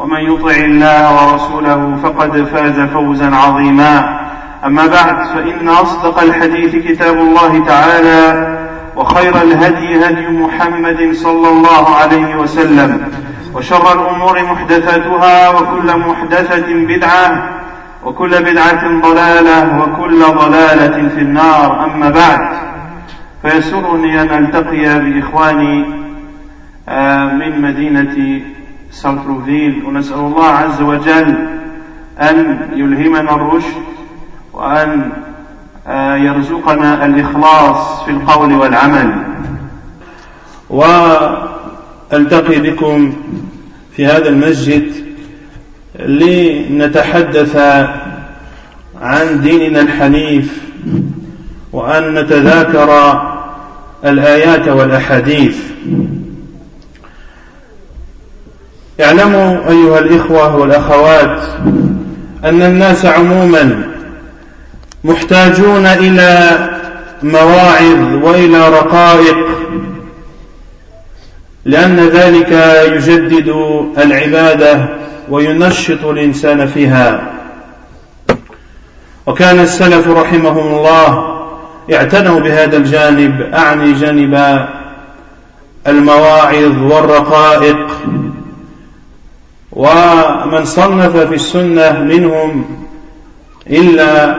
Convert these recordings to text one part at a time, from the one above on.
ومن يطع الله ورسوله فقد فاز فوزا عظيما. أما بعد فإن أصدق الحديث كتاب الله تعالى وخير الهدي هدي محمد صلى الله عليه وسلم وشر الأمور محدثاتها وكل محدثة بدعة وكل بدعة ضلالة وكل ضلالة في النار. أما بعد فيسرني أن ألتقي بإخواني من مدينة سانتروفيل ونسأل الله عز وجل أن يلهمنا الرشد وأن يرزقنا الإخلاص في القول والعمل. وألتقي بكم في هذا المسجد لنتحدث عن ديننا الحنيف وأن نتذاكر الآيات والأحاديث. اعلموا أيها الإخوة والأخوات أن الناس عموما محتاجون إلى مواعظ وإلى رقائق لأن ذلك يجدد العبادة وينشط الإنسان فيها. وكان السلف رحمهم الله اعتنوا بهذا الجانب أعني جانب المواعظ والرقائق. ومن صنف في السنة منهم إلا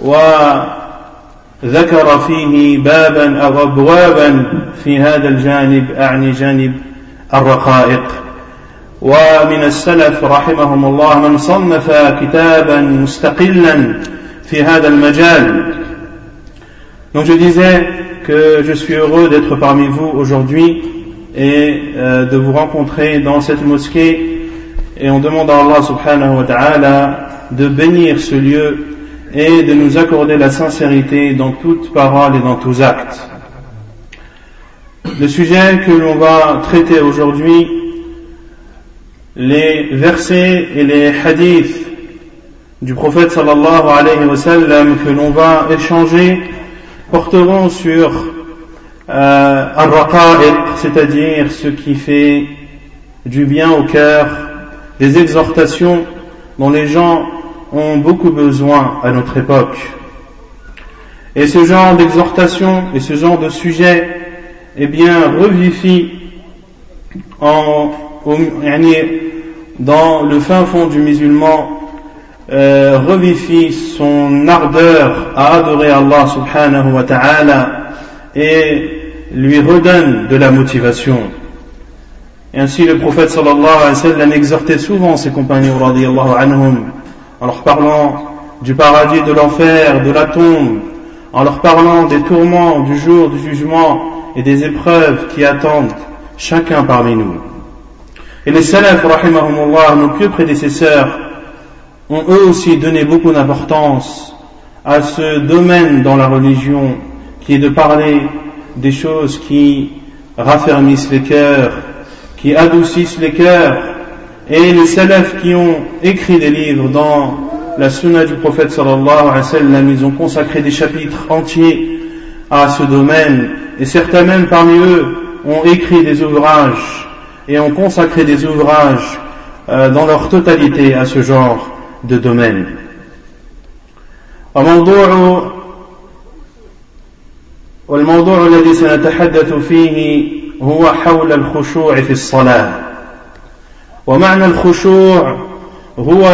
وذكر فيه بابا أو أبوابا في هذا الجانب أعني جانب الرقائق. ومن السلف رحمهم الله من صنف كتابا مستقلا في هذا المجال. Donc je disais que je suis heureux d'être parmi vous aujourd'hui et euh, de vous rencontrer dans cette mosquée et on demande à Allah subhanahu wa ta'ala de bénir ce lieu et de nous accorder la sincérité dans toute parole et dans tous actes. Le sujet que l'on va traiter aujourd'hui, les versets et les hadiths du prophète sallallahu alayhi wa sallam que l'on va échanger porteront sur euh, al-raqa'iq, c'est-à-dire ce qui fait du bien au cœur, des exhortations dont les gens ont beaucoup besoin à notre époque. Et ce genre d'exhortation et ce genre de sujet, eh bien, revifie en, dans le fin fond du musulman, euh, son ardeur à adorer Allah subhanahu wa ta'ala et lui redonne de la motivation. Ainsi le prophète sallallahu alayhi wa sallam exhortait souvent ses compagnons radiallahu anhum en leur parlant du paradis, de l'enfer, de la tombe, en leur parlant des tourments du jour du jugement et des épreuves qui attendent chacun parmi nous. Et les salafs, rahimahumullah, nos pieux prédécesseurs, ont eux aussi donné beaucoup d'importance à ce domaine dans la religion qui est de parler des choses qui raffermissent les cœurs, qui adoucissent les cœurs. Et les salafs qui ont écrit des livres dans la sunna du prophète sallallahu alayhi wa sallam, ils ont consacré des chapitres entiers à ce domaine. Et certains même parmi eux ont écrit des ouvrages et ont consacré des ouvrages euh, dans leur totalité à ce genre de domaine. وموضوع والموضوع الذي سنتحدث فيه هو حول الخشوع في الصلاة. ومعنى الخشوع هو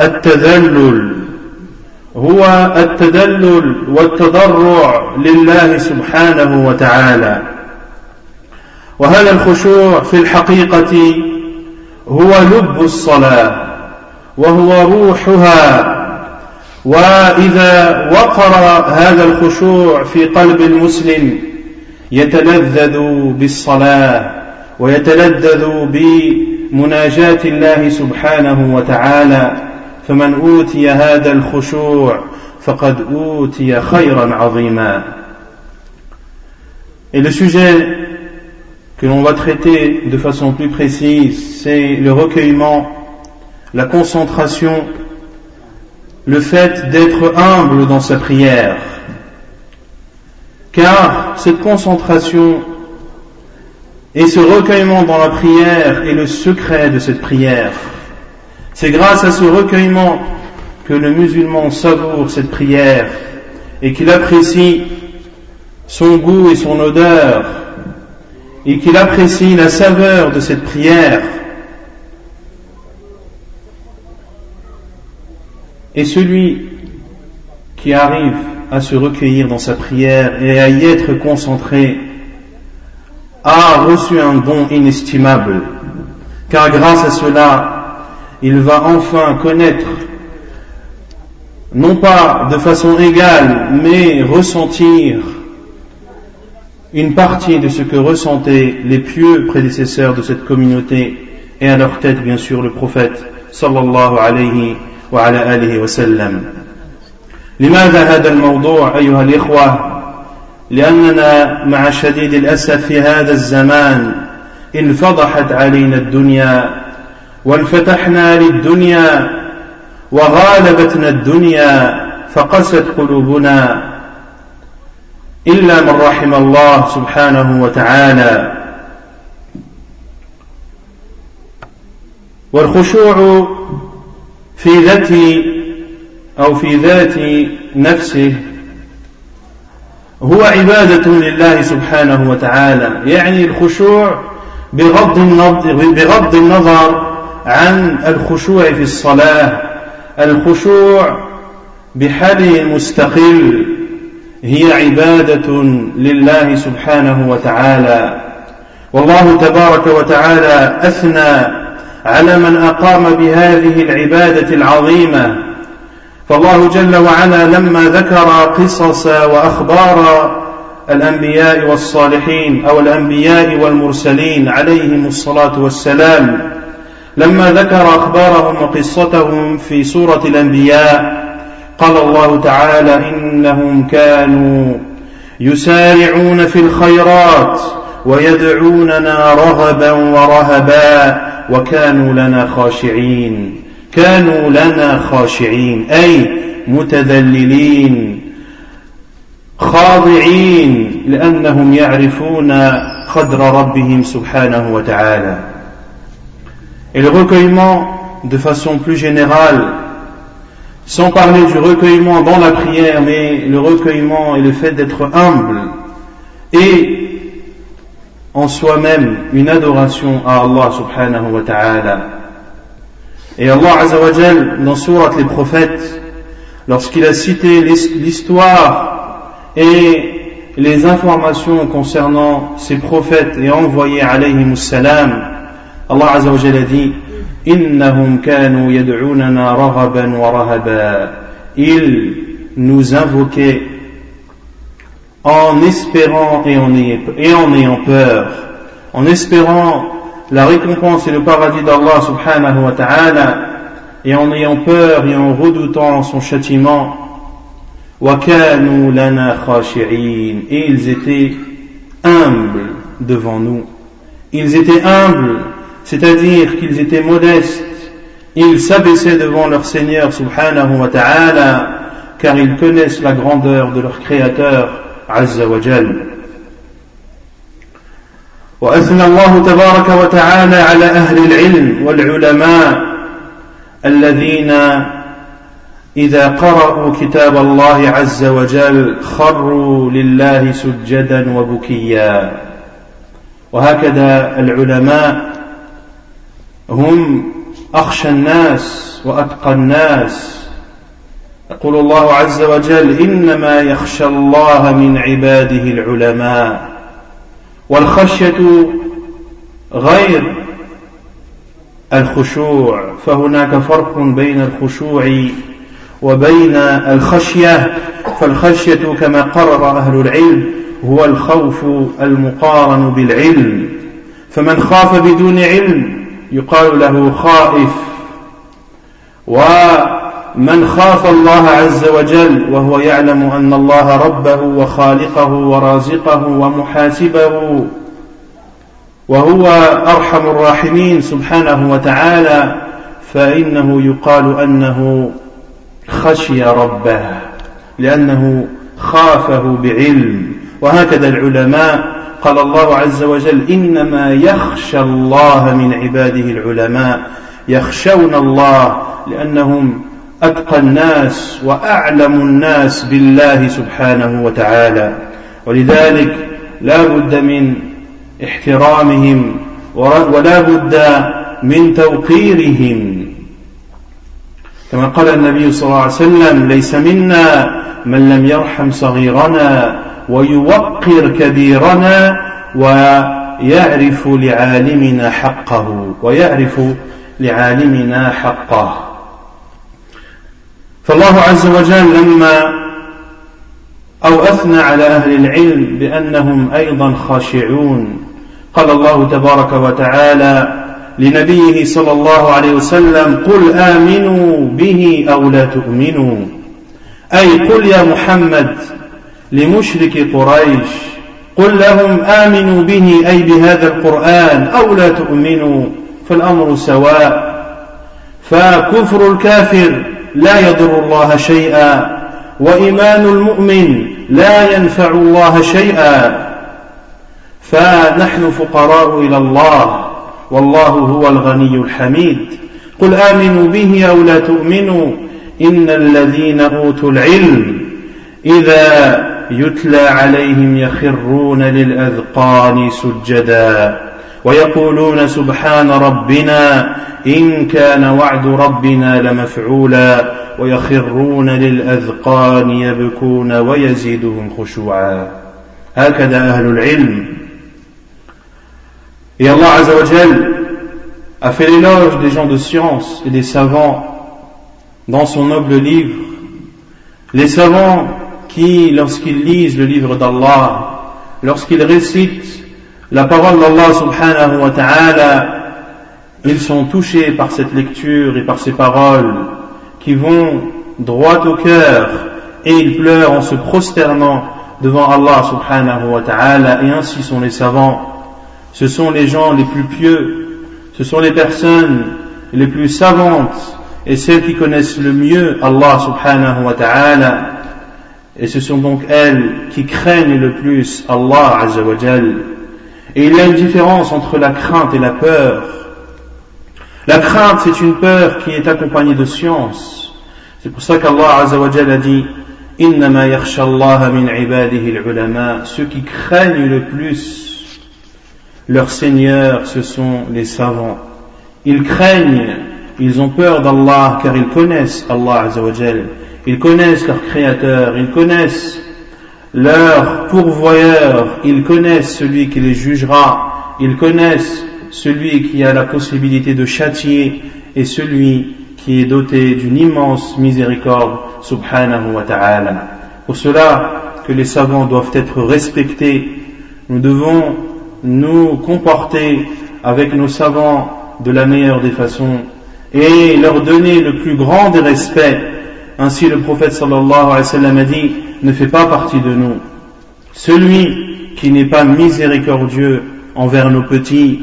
التذلل هو التدلل والتضرع لله سبحانه وتعالى. وهذا الخشوع في الحقيقة هو لب الصلاة وهو روحها. وإذا وقر هذا الخشوع في قلب المسلم يتلذذ بالصلاة ويتلذذ بمناجاة الله سبحانه وتعالى فمن أوتي هذا الخشوع فقد أوتي خيرا عظيما Et le sujet que l'on va traiter de façon plus précise, c'est le recueillement, la concentration, le fait d'être humble dans sa prière. Car cette concentration et ce recueillement dans la prière est le secret de cette prière. C'est grâce à ce recueillement que le musulman savoure cette prière et qu'il apprécie son goût et son odeur et qu'il apprécie la saveur de cette prière. Et celui qui arrive à se recueillir dans sa prière et à y être concentré a reçu un don inestimable, car grâce à cela, il va enfin connaître, non pas de façon égale, mais ressentir une partie de ce que ressentaient les pieux prédécesseurs de cette communauté et à leur tête bien sûr le prophète sallallahu alayhi wa ala wa sallam. لماذا هذا الموضوع أيها الإخوة؟ لأننا مع شديد الأسف في هذا الزمان انفضحت علينا الدنيا وانفتحنا للدنيا وغالبتنا الدنيا فقست قلوبنا إلا من رحم الله سبحانه وتعالى. والخشوع في ذات أو في ذات نفسه هو عبادة لله سبحانه وتعالى يعني الخشوع بغض النظر, بغض النظر عن الخشوع في الصلاة الخشوع بحاله المستقل هي عبادة لله سبحانه وتعالى. والله تبارك وتعالى أثنى على من أقام بهذه العبادة العظيمة فالله جل وعلا لما ذكر قصص وأخبار الأنبياء والصالحين أو الأنبياء والمرسلين عليهم الصلاة والسلام لما ذكر أخبارهم وقصتهم في سورة الأنبياء قال الله تعالى إنهم كانوا يسارعون في الخيرات ويدعوننا رغبا ورهبا وكانوا لنا خاشعين. كانوا لنا خاشعين أي متذللين خاضعين لأنهم يعرفون قدر ربهم سبحانه وتعالى Et le recueillement de façon plus générale, sans parler du recueillement dans la prière, mais le recueillement et le fait d'être humble et en soi-même une adoration à Allah subhanahu wa ta'ala. Et Allah azawajal, dans Surat les prophètes, lorsqu'il a cité l'histoire et les informations concernant ces prophètes et envoyés alayhimus salam, Allah Azza wa Jalla dit Innahum. Ils nous invoquaient en espérant et en ayant peur, en espérant la récompense et le paradis d'Allah subhanahu wa ta'ala et en ayant peur et en redoutant son châtiment et ils étaient humbles devant nous. Ils étaient humbles c'est-à-dire qu'ils étaient modestes. Ils s'abaissaient devant leur Seigneur subhanahu wa ta'ala car ils connaissent la grandeur de leur Créateur azza wa jalla وأثنى الله تبارك وتعالى على أهل العلم والعلماء الذين إذا قرأوا كتاب الله عز وجل خروا لله سجدا وبكيا. وهكذا العلماء هم أخشى الناس وأتقى الناس. يقول الله عز وجل إنما يخشى الله من عباده العلماء. والخشية غير الخشوع فهناك فرق بين الخشوع وبين الخشية. فالخشية كما قرر أهل العلم هو الخوف المقارن بالعلم. فمن خاف بدون علم يقال له خائف. ومن خاف الله عز وجل وهو يعلم أن الله ربه وخالقه ورازقه ومحاسبه وهو أرحم الراحمين سبحانه وتعالى فإنه يقال أنه خشي ربه لأنه خافه بعلم. وهكذا العلماء قال الله عز وجل إنما يخشى الله من عباده العلماء يخشون الله لأنهم أتقى الناس وأعلم الناس بالله سبحانه وتعالى. ولذلك لا بد من احترامهم ولا بد من توقيرهم. كما قال النبي صلى الله عليه وسلم ليس منا من لم يرحم صغيرنا ويوقر كبيرنا ويعرف لعالمنا حقه. ويعرف لعالمنا حقه. فالله عز وجل لما أو أثنى على أهل العلم بأنهم أيضا خاشعون. قال الله تبارك وتعالى لنبيه صلى الله عليه وسلم قل آمنوا به أو لا تؤمنوا. أي قل يا محمد لمشرك قريش قل لهم آمنوا به أي بهذا القرآن أو لا تؤمنوا فالأمر سواء. فكفر الكافر لا يضر الله شيئا وإيمان المؤمن لا ينفع الله شيئا. فنحن فقراء إلى الله والله هو الغني الحميد. قل آمنوا به أو لا تؤمنوا إن الذين أوتوا العلم إذا يتلى عليهم يخرون للأذقان سجدا. ويقولون سبحان ربنا إن كان وعد ربنا لمفعولا ويخرون للأذقان يبكون ويزيدهم خشوعا هكذا أهل العلم Et Allah Azzawajal a fait l'éloge des gens de science et des savants dans son noble livre. Les savants qui, lorsqu'ils lisent le livre d'Allah, lorsqu'ils récitent la parole d'Allah subhanahu wa ta'ala, ils sont touchés par cette lecture et par ces paroles qui vont droit au cœur et ils pleurent en se prosternant devant Allah subhanahu wa ta'ala et ainsi sont les savants ce sont les gens les plus pieux, ce sont les personnes les plus savantes et celles qui connaissent le mieux Allah subhanahu wa ta'ala. Et ce sont donc elles qui craignent le plus Allah azawajal. Et il y a une différence entre la crainte et la peur. La crainte, c'est une peur qui est accompagnée de science. C'est pour ça qu'Allah azawajal a dit min ibadihi al-ulama. Ceux qui craignent le plus leur Seigneur, ce sont les savants. Ils craignent, ils ont peur d'Allah car ils connaissent Allah Azzawajal. Ils connaissent leur Créateur, ils connaissent leur pourvoyeur, ils connaissent celui qui les jugera, ils connaissent celui qui a la possibilité de châtier et celui qui est doté d'une immense miséricorde, subhanahu wa ta'ala. Pour cela que les savants doivent être respectés, nous devons nous comporter avec nos savants de la meilleure des façons et leur donner le plus grand des respects. Ainsi le prophète sallallahu alayhi wa sallam a dit, ne fait pas partie de nous. Celui qui n'est pas miséricordieux envers nos petits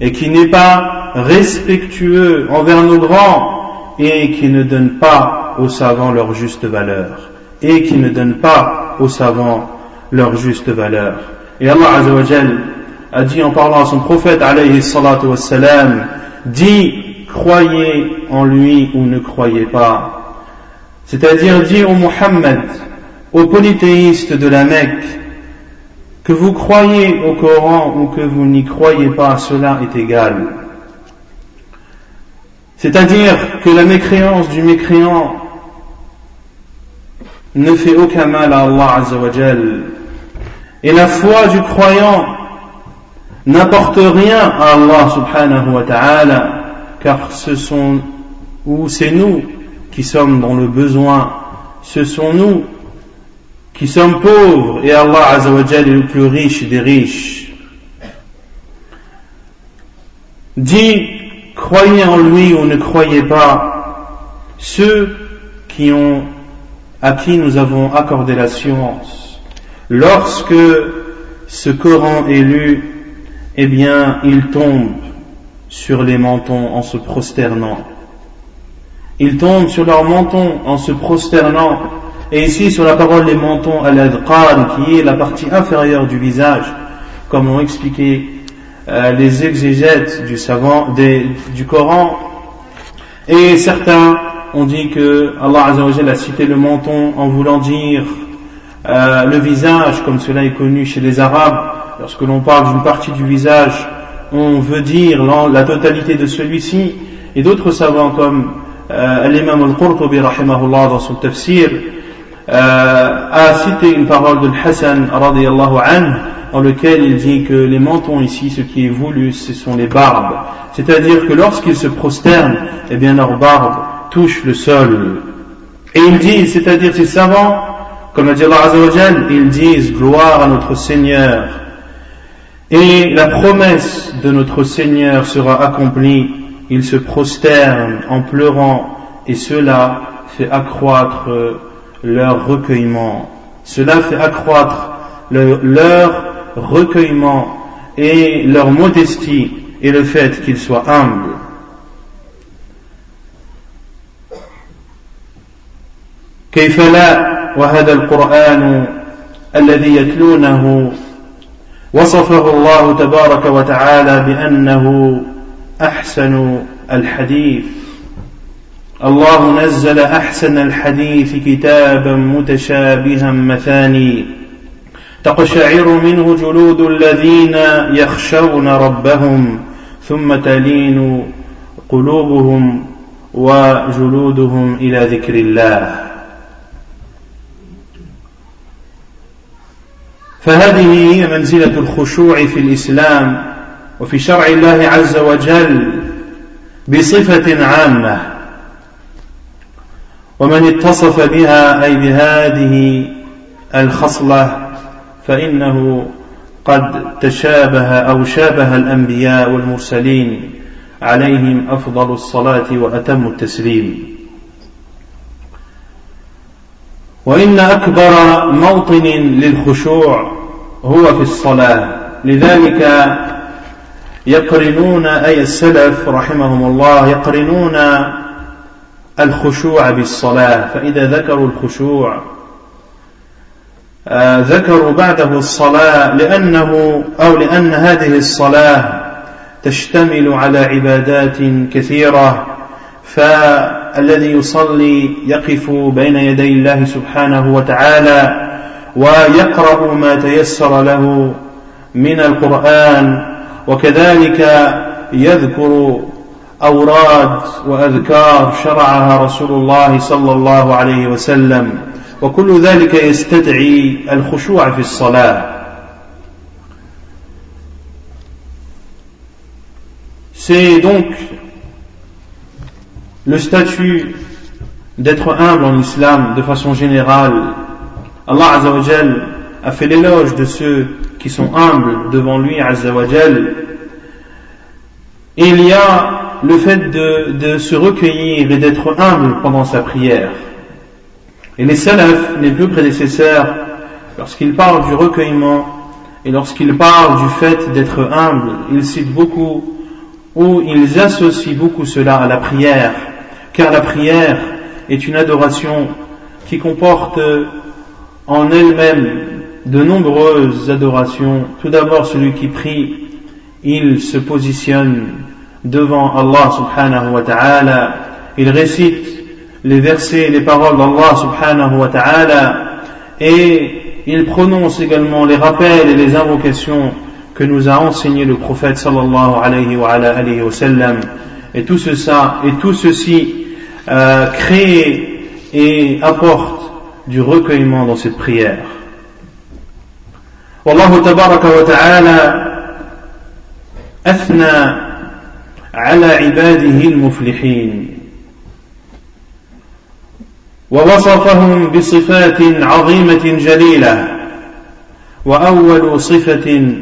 et qui n'est pas respectueux envers nos grands et qui ne donne pas aux savants leur juste valeur et qui ne donne pas aux savants leur juste valeur. Et Allah Azzawajal a dit en parlant à son prophète alayhi salatu wassalam, dit croyez en lui ou ne croyez pas. C'est-à-dire dit au Muhammad, aux polythéistes de la Mecque, que vous croyez au Coran ou que vous n'y croyez pas, cela est égal. C'est-à-dire que la mécréance du mécréant ne fait aucun mal à Allah. Et la foi du croyant n'apporte rien à Allah subhanahu wa ta'ala, car ce sont, ou c'est nous qui sommes dans le besoin, ce sont nous qui sommes pauvres, et Allah Azzawajal est le plus riche des riches. Dit, croyez en lui ou ne croyez pas, ceux qui ont à qui nous avons accordé la science. Lorsque ce Coran est lu, eh bien, il tombe sur les mentons en se prosternant. Il tombe sur leurs mentons en se prosternant. Et ici, sur la parole des mentons, al-adqan, qui est la partie inférieure du visage, comme ont expliqué euh, les exégètes du savant, du Coran, et certains on dit que Allah Azzawajal a cité le menton en voulant dire euh, le visage, comme cela est connu chez les Arabes. Lorsque l'on parle d'une partie du visage, on veut dire la totalité de celui-ci. Et d'autres savants comme euh, l'imam al-Qurtubi rahimahullah dans son tafsir euh, a cité une parole de Hassan radiallahu anhu lequel il dit que les mentons ici, ce qui est voulu, ce sont les barbes. C'est-à-dire que lorsqu'ils se prosternent, eh bien leurs barbes touche le sol. Et ils disent, c'est-à-dire ces savants, comme a dit Allah Azzawajal, ils disent gloire à notre Seigneur. Et la promesse de notre Seigneur sera accomplie Ils se prosternent en pleurant et cela fait accroître leur recueillement. Cela fait accroître leur recueillement et leur modestie et le fait qu'ils soient humbles. كيف لا وهذا القرآن الذي يتلونه وصفه الله تبارك وتعالى بأنه أحسن الحديث. الله نزل أحسن الحديث كتابا متشابها مثاني. تقشعر منه جلود الذين يخشون ربهم ثم تلين قلوبهم وجلودهم إلى ذكر الله. فهذه هي منزلة الخشوع في الإسلام. وفي شرع الله عز وجل بصفة عامة. ومن اتصف بها أي بهذه الخصلة فإنه قد تشابه أو شابه الأنبياء والمرسلين عليهم أفضل الصلاة وأتم التسليم. وإن أكبر موطن للخشوع هو في الصلاة. لذلك يقرنون أي السلف رحمهم الله يقرنون الخشوع بالصلاة فإذا ذكروا الخشوع آه، ذكروا بعده الصلاة لأنه أو لأن هذه الصلاة تشتمل على عبادات كثيرة فالذي يصلي يقف بين يدي الله سبحانه وتعالى ويقرأ ما تيسر له من القرآن وكذلك يذكر أوراد وأذكار شرعها رسول الله صلى الله عليه وسلم وكل ذلك يستدعي الخشوع في الصلاة C'est donc le statut d'être humble en islam de façon générale. Allah Azzawajal a fait l'éloge de ceux qui sont humbles devant lui Azzawajal. Il y a le fait de, de se recueillir et d'être humble pendant sa prière. Et les salafs, les deux prédécesseurs, lorsqu'ils parlent du recueillement et lorsqu'ils parlent du fait d'être humble, ils citent beaucoup ou ils associent beaucoup cela à la prière car la prière est une adoration qui comporte en elle-même de nombreuses adorations. Tout d'abord, celui qui prie, il se positionne devant Allah subhanahu wa ta'ala, il récite les versets, les paroles d'Allah subhanahu wa ta'ala, et il prononce également les rappels et les invocations que nous a enseigné le prophète sallallahu alayhi wa, alayhi wa sallam Et tout, ceci, euh, crée et apporte du recueillement dans cette prière. والله تبارك وتعالى أثنى على عباده المفلحين ووصفهم بصفات عظيمة جليلة وأول صفة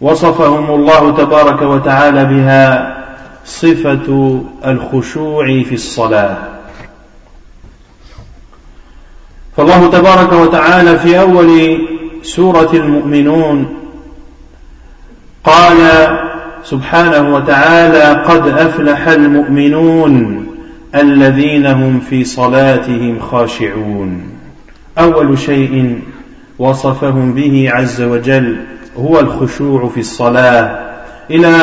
وصفهم الله تبارك وتعالى بها صفة الخشوع في الصلاة. فالله تبارك وتعالى في أول سورة المؤمنون. قال سبحانه وتعالى قد أفلح المؤمنون الذين هم في صلاتهم خاشعون. أول شيء وصفهم به عز وجل هو الخشوع في الصلاة. إلى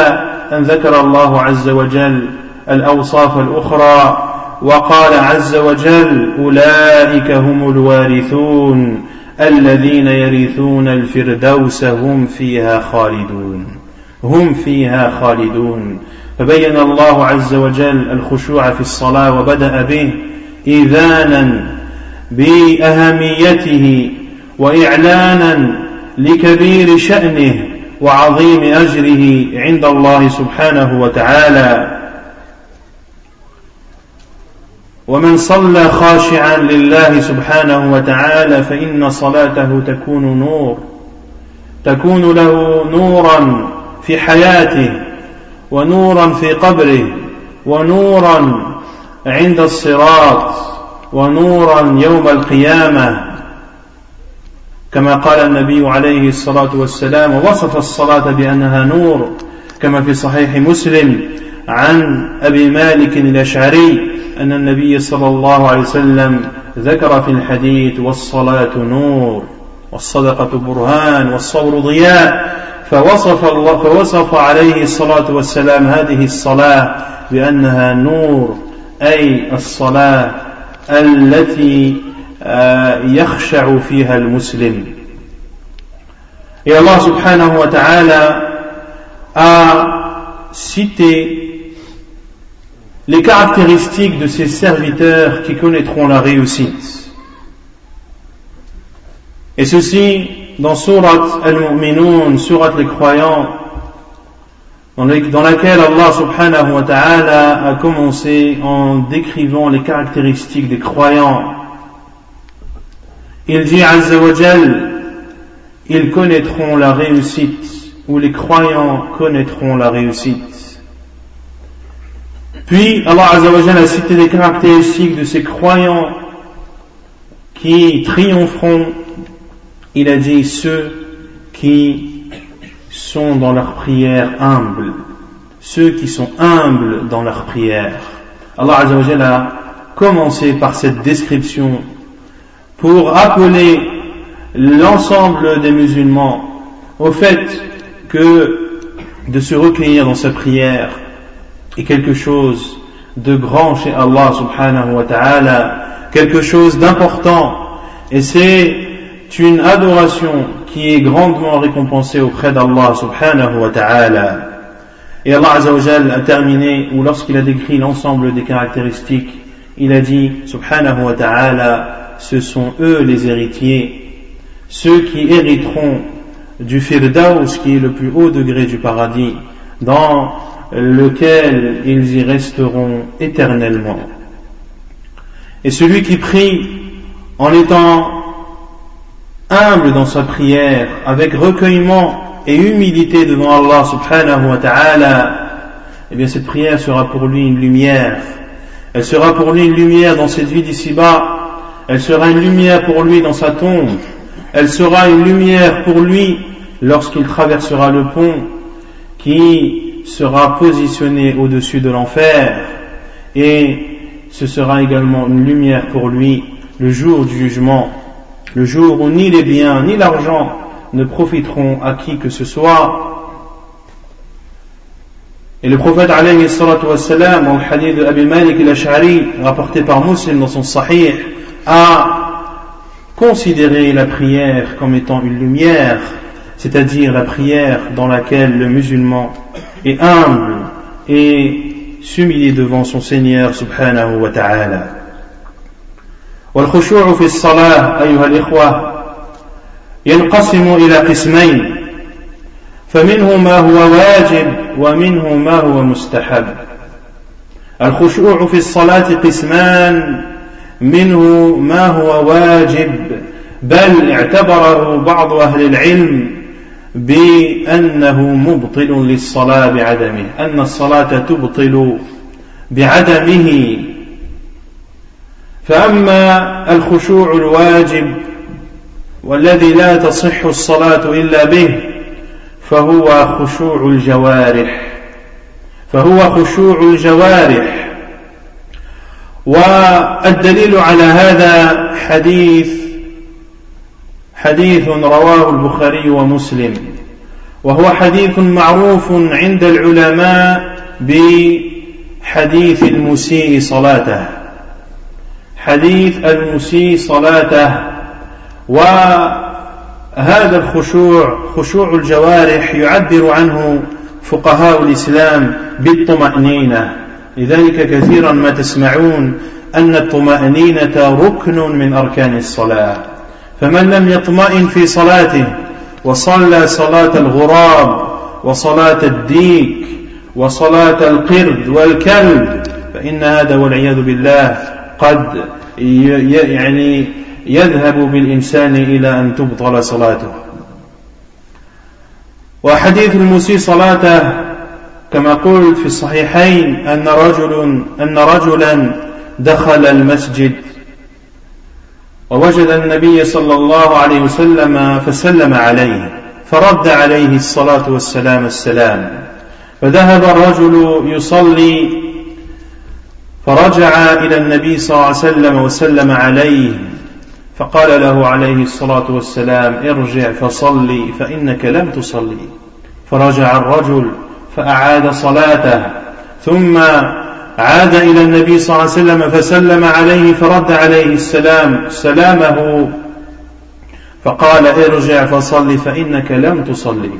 أن ذكر الله عز وجل الأوصاف الأخرى وقال عز وجل أولئك هم الوارثون. الذين يرثون الفردوس هم فيها خالدون هم فيها خالدون. فبين الله عز وجل الخشوع في الصلاة وبدأ به إذانا بأهميته وإعلانا لكبير شأنه وعظيم أجره عند الله سبحانه وتعالى. ومن صلى خاشعا لله سبحانه وتعالى فإن صلاته تكون نور تكون له نورا في حياته ونورا في قبره ونورا عند الصراط ونورا يوم القيامة. كما قال النبي عليه الصلاة والسلام ووصف الصلاة بأنها نور كما في صحيح مسلم. عن أبي مالك الأشعري أن النبي صلى الله عليه وسلم ذكر في الحديث والصلاة نور والصدقة برهان والصبر ضياء فوصف الله فوصف عليه الصلاة والسلام هذه الصلاة بأنها نور أي الصلاة التي يخشع فيها المسلم. Et Allah subhanahu wa ta'ala a cité les caractéristiques de ces serviteurs qui connaîtront la réussite. Et ceci dans Surat Al-Mu'minun, Surat les croyants, dans laquelle Allah subhanahu wa ta'ala a commencé en décrivant les caractéristiques des croyants il dit Azzawajal, ils connaîtront la réussite, ou les croyants connaîtront la réussite. Puis Allah Azzawajal a cité les caractéristiques de ces croyants qui triompheront. Il a dit ceux qui sont dans leur prière humble, ceux qui sont humbles dans leur prière. Allah Azzawajal a commencé par cette description pour appeler l'ensemble des musulmans au fait que de se recueillir dans sa prière est quelque chose de grand chez Allah subhanahu wa ta'ala, quelque chose d'important, et c'est une adoration qui est grandement récompensée auprès d'Allah subhanahu wa ta'ala. Et Allah azawajal a terminé, ou lorsqu'il a décrit l'ensemble des caractéristiques, il a dit subhanahu wa ta'ala, ce sont eux les héritiers, ceux qui hériteront du Firdaus, qui est le plus haut degré du paradis, dans lequel ils y resteront éternellement. Et celui qui prie en étant humble dans sa prière, avec recueillement et humilité devant Allah subhanahu wa ta'ala, eh bien cette prière sera pour lui une lumière. Elle sera pour lui une lumière dans cette vie d'ici-bas elle sera une lumière pour lui dans sa tombe, elle sera une lumière pour lui lorsqu'il traversera le pont qui sera positionné au-dessus de l'enfer, et ce sera également une lumière pour lui le jour du jugement, le jour où ni les biens ni l'argent ne profiteront à qui que ce soit. Et le prophète alayhi wassalam, dans le hadith de Abi Malik al-Ash'ari, rapporté par Muslim dans son Sahih, à considérer la prière comme étant une lumière, c'est-à-dire la prière dans laquelle le musulman est humble et s'humilier devant son Seigneur subhanahu wa ta'ala. والخشوع في الصلاة أيها الإخوة ينقسم إلى قسمين فمنه ما هو واجب ومنه ما هو مستحب الخشوع في الصلاة قسمان منه ما هو واجب بل اعتبره بعض أهل العلم بأنه مبطل للصلاة بعدمه أن الصلاة تبطل بعدمه. فأما الخشوع الواجب والذي لا تصح الصلاة إلا به فهو خشوع الجوارح. فهو خشوع الجوارح. والدليل على هذا حديث حديث رواه البخاري ومسلم وهو حديث معروف عند العلماء بحديث المسيء صلاته حديث المسيء صلاته وهذا الخشوع خشوع الجوارح يعبر عنه فقهاء الإسلام بالطمأنينة لذلك كثيرا ما تسمعون أن الطمأنينة ركن من أركان الصلاة. فمن لم يطمئن في صلاته وصلى صلاة الغراب وصلاة الديك وصلاة القرد والكلب فإن هذا والعياذ بالله قد يعني يذهب بالإنسان إلى أن تبطل صلاته. وحديث المسيء صلاته كما قلت في الصحيحين أن رجل أن رجلا دخل المسجد ووجد النبي صلى الله عليه وسلم فسلم عليه فرد عليه الصلاة والسلام السلام. فذهب الرجل يصلي فرجع إلى النبي صلى الله عليه وسلم وسلم عليه فقال له عليه الصلاة والسلام ارجع فصلي فإنك لم تصلي. فرجع الرجل فأعاد صلاته ثم عاد إلى النبي صلى الله عليه وسلم فسلم عليه فرد عليه السلام سلامه فقال ارجع فصل فإنك لم تصلي.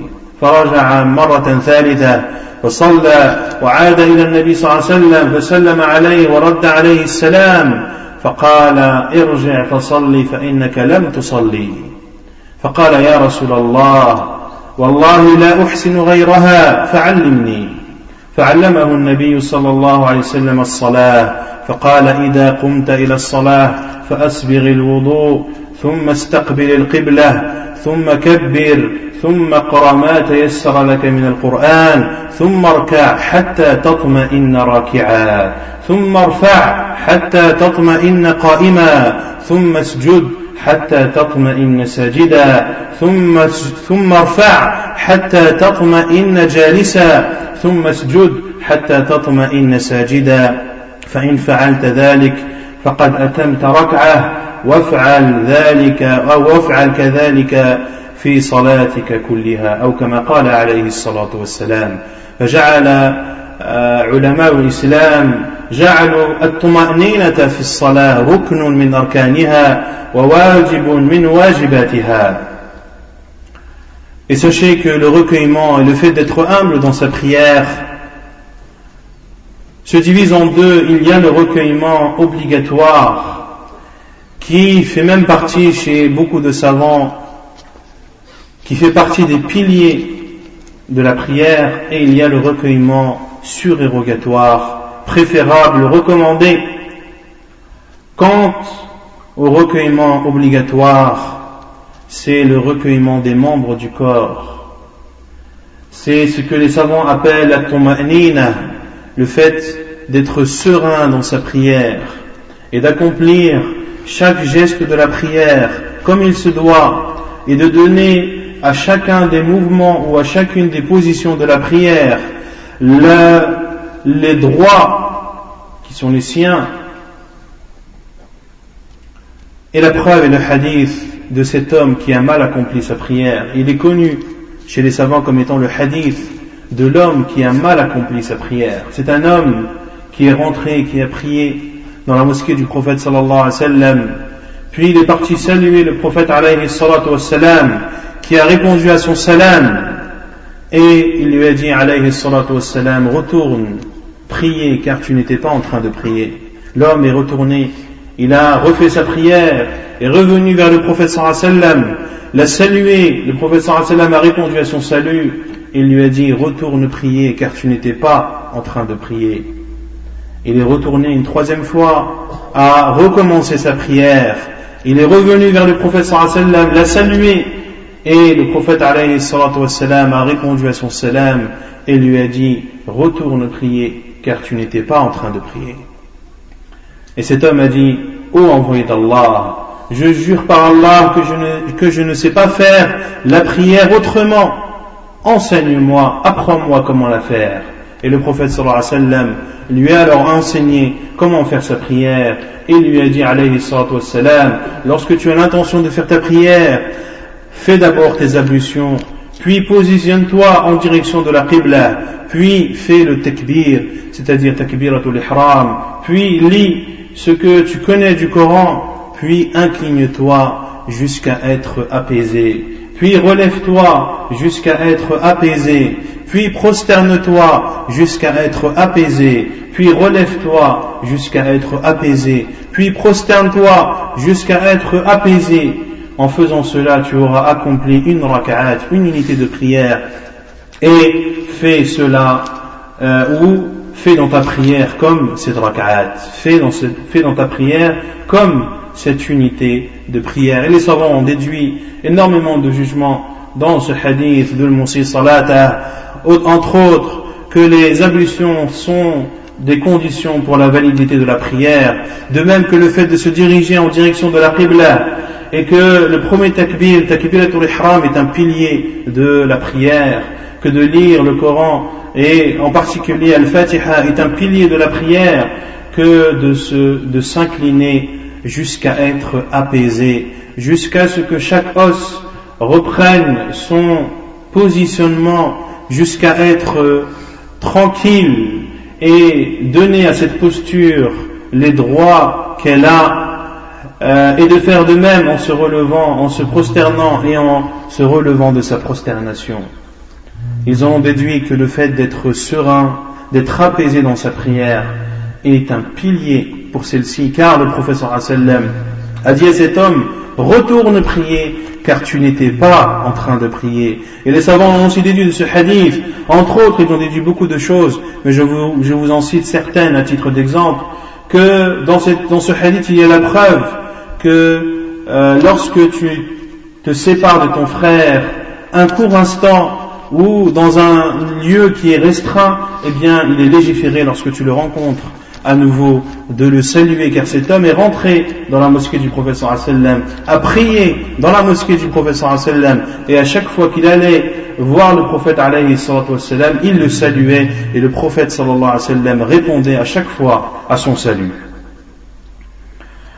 فرجع مرة ثالثة فصلى وعاد إلى النبي صلى الله عليه وسلم فسلم عليه ورد عليه السلام فقال ارجع فصل فإنك لم تصلي. فقال يا رسول الله والله لا أحسن غيرها فعلمني. فعلمه النبي صلى الله عليه وسلم الصلاة فقال إذا قمت إلى الصلاة فأسبغ الوضوء ثم استقبل القبلة ثم كبر ثم اقرأ ما تيسر لك من القرآن ثم اركع حتى تطمئن راكعا ثم ارفع حتى تطمئن قائما ثم اسجد حتى تطمئن ساجدا ثم ثم ارفع حتى تطمئن جالسا ثم اسجد حتى تطمئن ساجدا. فإن فعلت ذلك فقد أتمت ركعة وافعل ذلك أو وافعل كذلك في صلاتك كلها أو كما قال عليه الصلاة والسلام. فجعل آه، علماء الإسلام جعلوا الطمأنينة في الصلاة ركن من أركانها وواجب من واجباتها. Et sachez que le recueillement et le fait d'être humble dans sa prière se divise en deux. Il y a le recueillement obligatoire qui fait même partie chez beaucoup de savants, qui fait partie des piliers de la prière, et il y a le recueillement surérogatoire, préférable, recommandé. Quant au recueillement obligatoire, c'est le recueillement des membres du corps. C'est ce que les savants appellent la toma'nina, le fait d'être serein dans sa prière et d'accomplir chaque geste de la prière comme il se doit et de donner à chacun des mouvements ou à chacune des positions de la prière les droits qui sont les siens. Et la preuve est le hadith de cet homme qui a mal accompli sa prière. Il est connu chez les savants comme étant le hadith de l'homme qui a mal accompli sa prière. C'est un homme qui est rentré, qui a prié dans la mosquée du prophète sallallahu alayhi wa sallam. Puis il est parti saluer le prophète alayhi salatu sallam, qui a répondu à son salam. Et il lui a dit alayhi salatu sallam, retourne prier car tu n'étais pas en train de prier. L'homme est retourné, il a refait sa prière, est revenu vers le prophète sallam, l'a salué, le prophète sallam a répondu à son salut, il lui a dit retourne prier car tu n'étais pas en train de prier. Il est retourné une troisième fois, a recommencé sa prière, il est revenu vers le prophète sallam, l'a salué, et le prophète a répondu à son salam et lui a dit retourne prier car tu n'étais pas en train de prier. Et cet homme a dit Ô envoyé d'Allah, je jure par Allah que je, ne, sais pas faire la prière autrement. Enseigne-moi, apprends-moi comment la faire. Et le prophète lui a alors enseigné comment faire sa prière et lui a dit alayhi lorsque tu as l'intention de faire ta prière, fais d'abord tes ablutions, puis positionne-toi en direction de la Qibla, puis fais le takbir, c'est-à-dire takbiratul ihram, puis lis ce que tu connais du Coran, puis incline-toi jusqu'à être apaisé, puis relève-toi jusqu'à être apaisé, puis prosterne-toi jusqu'à être apaisé, puis relève-toi jusqu'à être apaisé, puis prosterne-toi jusqu'à être apaisé. En faisant cela, tu auras accompli une raka'at, une unité de prière, et fais cela euh, ou fais dans ta prière comme cette raka'at, fais dans, fais dans ta prière comme cette unité de prière. Et les savants ont déduit énormément de jugements dans ce hadith de l'Moussi Salata, entre autres que les ablutions sont des conditions pour la validité de la prière, de même que le fait de se diriger en direction de la Qibla, et que le premier takbir, takbiratul ihram, est un pilier de la prière, que de lire le Coran, et en particulier Al-Fatiha, est un pilier de la prière, que de de s'incliner jusqu'à être apaisé, jusqu'à ce que chaque os reprenne son positionnement, jusqu'à être tranquille et donner à cette posture les droits qu'elle a euh, et de faire de même en se relevant, en se prosternant et en se relevant de sa prosternation. Ils ont déduit que le fait d'être serein, d'être apaisé dans sa prière est un pilier pour celle-ci, car le professeur a dit à cet homme, retourne prier, car tu n'étais pas en train de prier. Et les savants ont aussi déduit de ce hadith, entre autres, ils ont déduit beaucoup de choses, mais je vous, en cite certaines à titre d'exemple, que dans ce hadith, il y a la preuve que euh, lorsque tu te sépares de ton frère un court instant ou dans un lieu qui est restreint, eh bien, il est légiféré lorsque tu le rencontres à nouveau de le saluer car cet homme est rentré dans la mosquée du professeur sallam, a prié dans la mosquée du professeur sallam et à chaque fois qu'il allait voir le prophète alayhi il le saluait et le prophète sallam répondait à chaque fois à son salut.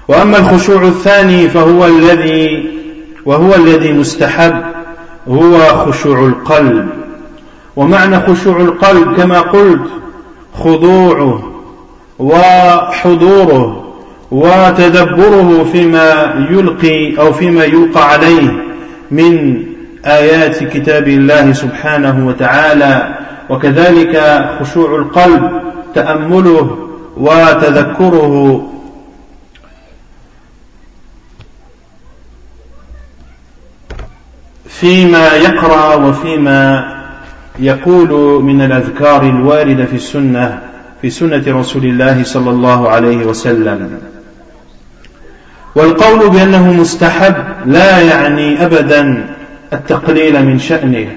وأما الخشوع الثاني فهو الذي وهو الذي مستحب هو خشوع القلب. ومعنى خشوع القلب كما قلت خضوعه وحضوره وتدبره فيما يلقي أو فيما يلقى عليه من آيات كتاب الله سبحانه وتعالى. وكذلك خشوع القلب تأمله وتذكره فيما يقرأ وفيما يقول من الأذكار الواردة في السنة في سنة رسول الله صلى الله عليه وسلم. والقول بأنه مستحب لا يعني أبدا التقليل من شأنه.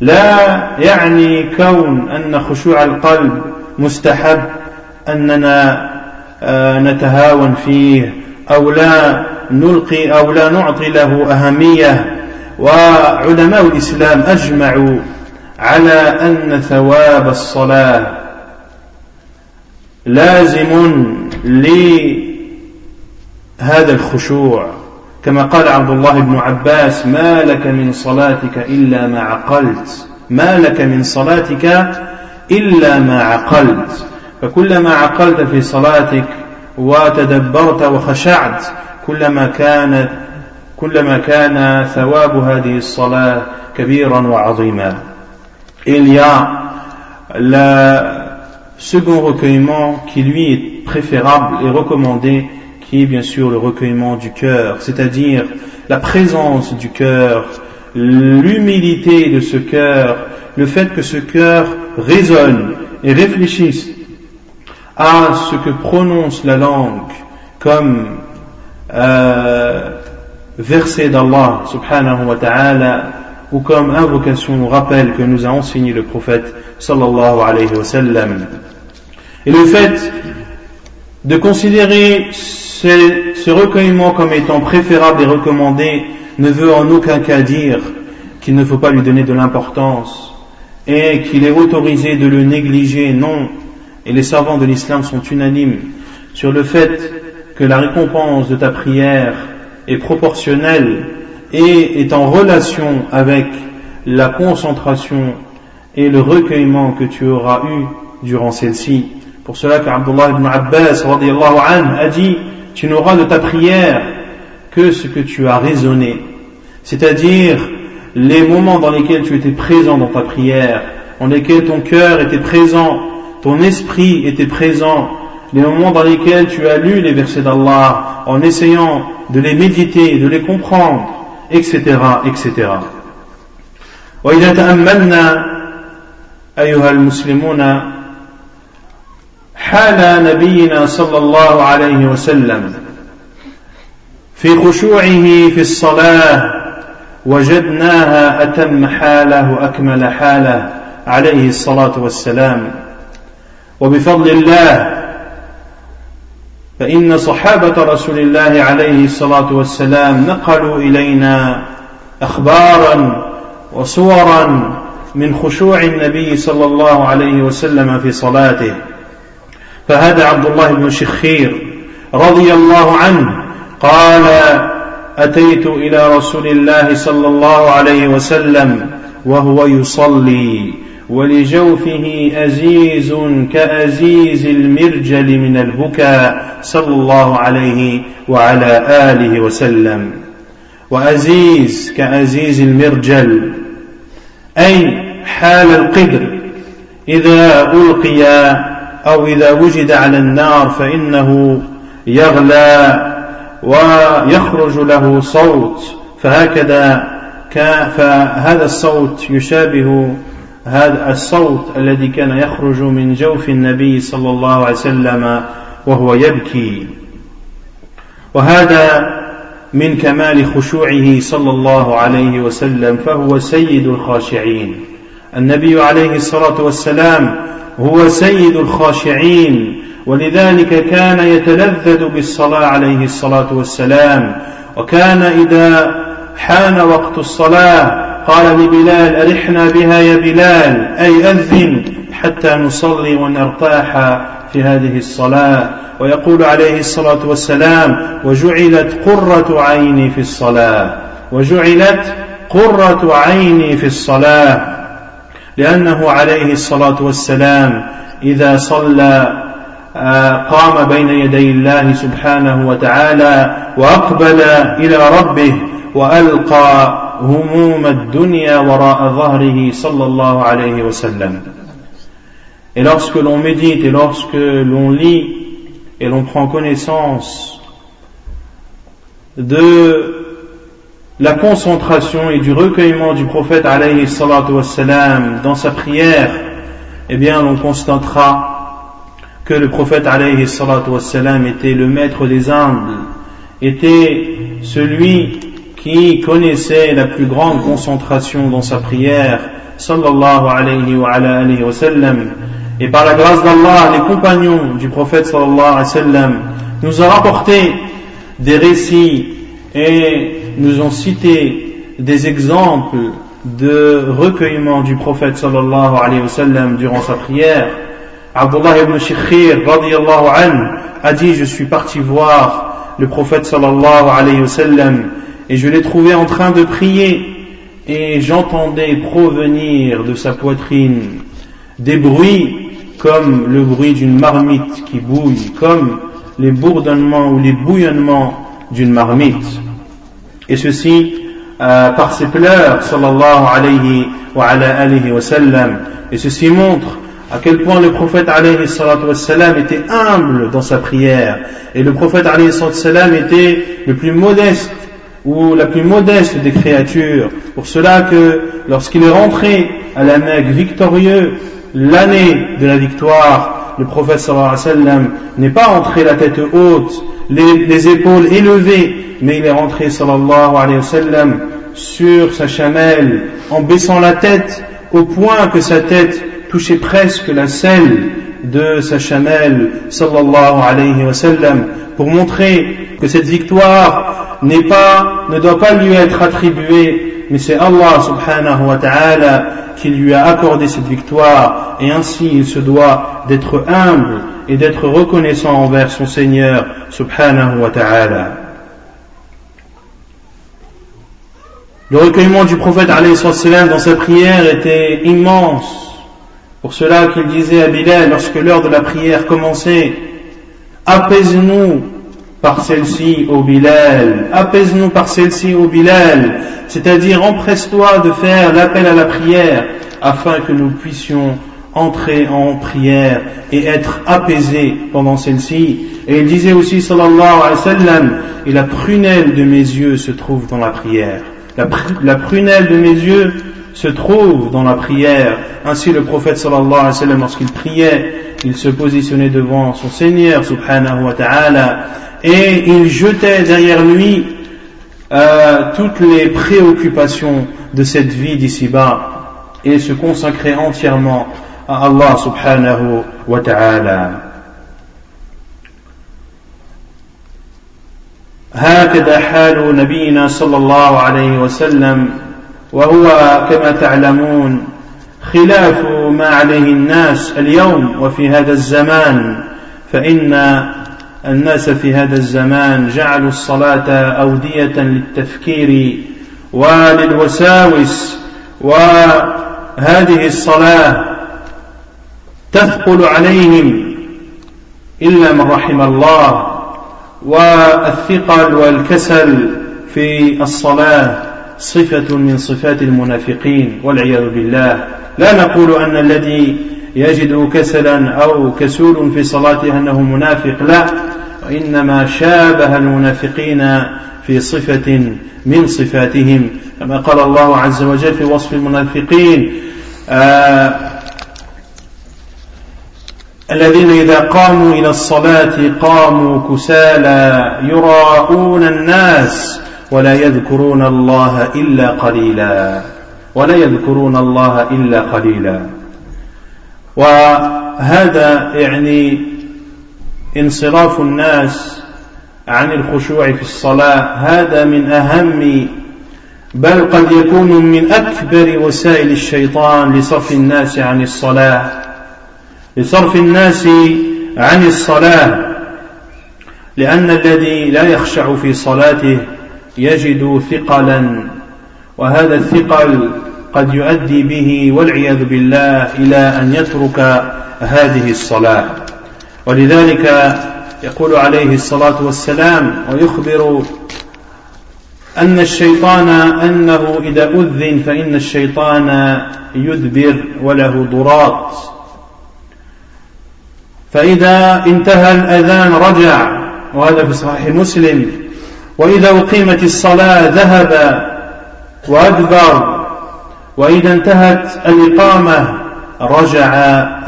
لا يعني كون أن خشوع القلب مستحب أننا آه، نتهاون فيه أو لا نلقي أو لا نعطي له أهمية وعلماء الإسلام أجمعوا على أن ثواب الصلاة لازم لهذا الخشوع. كما قال عبد الله بن عباس ما لك من صلاتك إلا ما عقلت. ما لك من صلاتك إلا ما عقلت. فكلما عقلت في صلاتك وتدبرت وخشعت كلما كانت كلما كان ثواب هذه الصلاة كبيرا وعظيما Il y a la second recueillement qui lui est préférable et recommandé, qui est bien sûr le recueillement du cœur, c'est-à-dire la présence du cœur, l'humilité de ce cœur, le fait que ce cœur résonne et réfléchisse à ce que prononce la langue comme euh, verset d'Allah subhanahu wa ta'ala ou comme invocation ou rappel que nous a enseigné le prophète sallallahu alayhi wa sallam. Et le fait de considérer ce recueillement comme étant préférable et recommandé ne veut en aucun cas dire qu'il ne faut pas lui donner de l'importance et qu'il est autorisé de le négliger, non. Et les savants de l'islam sont unanimes sur le fait que la récompense de ta prière est proportionnelle et est en relation avec la concentration et le recueillement que tu auras eu durant celle-ci. Pour cela qu'Abdullah ibn Abbas a dit, tu n'auras de ta prière que ce que tu as raisonné. C'est-à-dire les moments dans lesquels tu étais présent dans ta prière, dans lesquels ton cœur était présent, ton esprit était présent, les moments dans lesquels tu as lu les versets d'Allah en essayant de les méditer, de les comprendre, etc., etc. وإذا تأملنا أيها المسلمون حال نبينا صلى الله عليه وسلم في خشوعه في الصلاة وجدناها أتم حاله وأكمل حاله عليه الصلاة والسلام وبفضل الله فإن صحابة رسول الله عليه الصلاة والسلام نقلوا إلينا أخبارا وصورا من خشوع النبي صلى الله عليه وسلم في صلاته. فهذا عبد الله بن شخير رضي الله عنه قال أتيت إلى رسول الله صلى الله عليه وسلم وهو يصلي. ولجوفه أزيز كأزيز المرجل من البكاء صلى الله عليه وعلى آله وسلم. وأزيز كأزيز المرجل أي حال القدر إذا ألقي أو إذا وجد على النار فإنه يغلى ويخرج له صوت فهكذا فهذا الصوت يشابه هذا الصوت الذي كان يخرج من جوف النبي صلى الله عليه وسلم وهو يبكي. وهذا من كمال خشوعه صلى الله عليه وسلم فهو سيد الخاشعين. النبي عليه الصلاة والسلام هو سيد الخاشعين ولذلك كان يتلذذ بالصلاة عليه الصلاة والسلام وكان إذا حان وقت الصلاة قال لبلال أرحنا بها يا بلال أي أذن حتى نصلي ونرتاح في هذه الصلاة. ويقول عليه الصلاة والسلام وجعلت قرة عيني في الصلاة. وجعلت قرة عيني في الصلاة. لأنه عليه الصلاة والسلام إذا صلى آه، قام بين يدي الله سبحانه وتعالى وأقبل إلى ربه وألقى Et lorsque l'on médite et lorsque l'on lit et l'on prend connaissance de la concentration et du recueillement du prophète alayhi dans sa prière, eh bien l'on constatera que le prophète alayhi était le maître des humbles, était celui qui connaissait la plus grande concentration dans sa prière, sallallahu alayhi wa, alayhi wa sallam, et par la grâce d'Allah, les compagnons du prophète sallallahu alayhi wa sallam nous ont rapporté des récits et nous ont cité des exemples de recueillement du prophète sallallahu alayhi wa sallam durant sa prière. Abdullah ibn Shikhir radiyallahu anhu a dit je suis parti voir le prophète sallallahu alayhi wa sallam et je l'ai trouvé en train de prier et j'entendais provenir de sa poitrine des bruits comme le bruit d'une marmite qui bouille, comme les bourdonnements ou les bouillonnements d'une marmite. Et ceci euh, par ses pleurs, sallallahu alayhi wa, alayhi sallam. Et ceci montre à quel point le prophète wassalam, était humble dans sa prière et le prophète wassalam, était le plus modeste ou la plus modeste des créatures. Pour cela que lorsqu'il est rentré à la Mecque victorieux, l'année de la victoire, le prophète sallam n'est pas entré la tête haute, les, les, épaules élevées, mais il est rentré sallallahu alayhi wa sur sa chamelle en baissant la tête au point que sa tête touchait presque la selle de sa chamelle sallallahu alayhi wa sallam pour montrer que cette victoire n'est pas, ne doit pas lui être attribuée, mais c'est Allah subhanahu wa ta'ala qui lui a accordé cette victoire et ainsi il se doit d'être humble et d'être reconnaissant envers son Seigneur subhanahu wa ta'ala. Le recueillement du prophète dans sa prière était immense. Pour cela qu'il disait à Bilal lorsque l'heure de la prière commençait, apaise-nous par celle-ci au Bilal, apaise-nous par celle-ci au Bilal, c'est-à-dire empresse-toi de faire l'appel à la prière afin que nous puissions entrer en prière et être apaisés pendant celle-ci. Et il disait aussi sallallahu alayhi wa sallam, et la prunelle de mes yeux se trouve dans la prière. La, prunelle de mes yeux se trouve dans la prière. Ainsi le prophète sallallahu alayhi wa sallam, lorsqu'il priait, il se positionnait devant son Seigneur subhanahu wa ta'ala et il jetait derrière lui euh, toutes les préoccupations de cette vie d'ici-bas et se consacrait entièrement à Allah subhanahu wa ta'ala. هكذا حال نبينا صلى الله عليه وسلم وهو كما تعلمون خلاف ما عليه الناس اليوم وفي هذا الزمان فإن الناس في هذا الزمان جعلوا الصلاة أودية للتفكير وللوساوس وهذه الصلاة تثقل عليهم إلا من رحم الله والثقل والكسل في الصلاة. صفة من صفات المنافقين والعياذ بالله. لا نقول أن الذي يجد كسلا أو كسول في صلاته أنه منافق لا. وإنما شابه المنافقين في صفة من صفاتهم. كما قال الله عز وجل في وصف المنافقين آه الذين إذا قاموا إلى الصلاة قاموا كسالى يراءون الناس. ولا يذكرون الله إلا قليلا. ولا يذكرون الله إلا قليلا. وهذا يعني انصراف الناس عن الخشوع في الصلاة. هذا من أهم بل قد يكون من أكبر وسائل الشيطان لصرف الناس عن الصلاة. لصرف الناس عن الصلاة. لأن الذي لا يخشع في صلاته يجد ثقلا وهذا الثقل قد يؤدي به والعياذ بالله إلى أن يترك هذه الصلاة. ولذلك يقول عليه الصلاة والسلام ويخبر أن الشيطان أنه إذا أذن فإن الشيطان يدبر وله ضراط. فإذا انتهى الأذان رجع وهذا في صحيح مسلم. وإذا أقيمت الصلاة ذهب وأدبر وإذا انتهت الإقامة رجع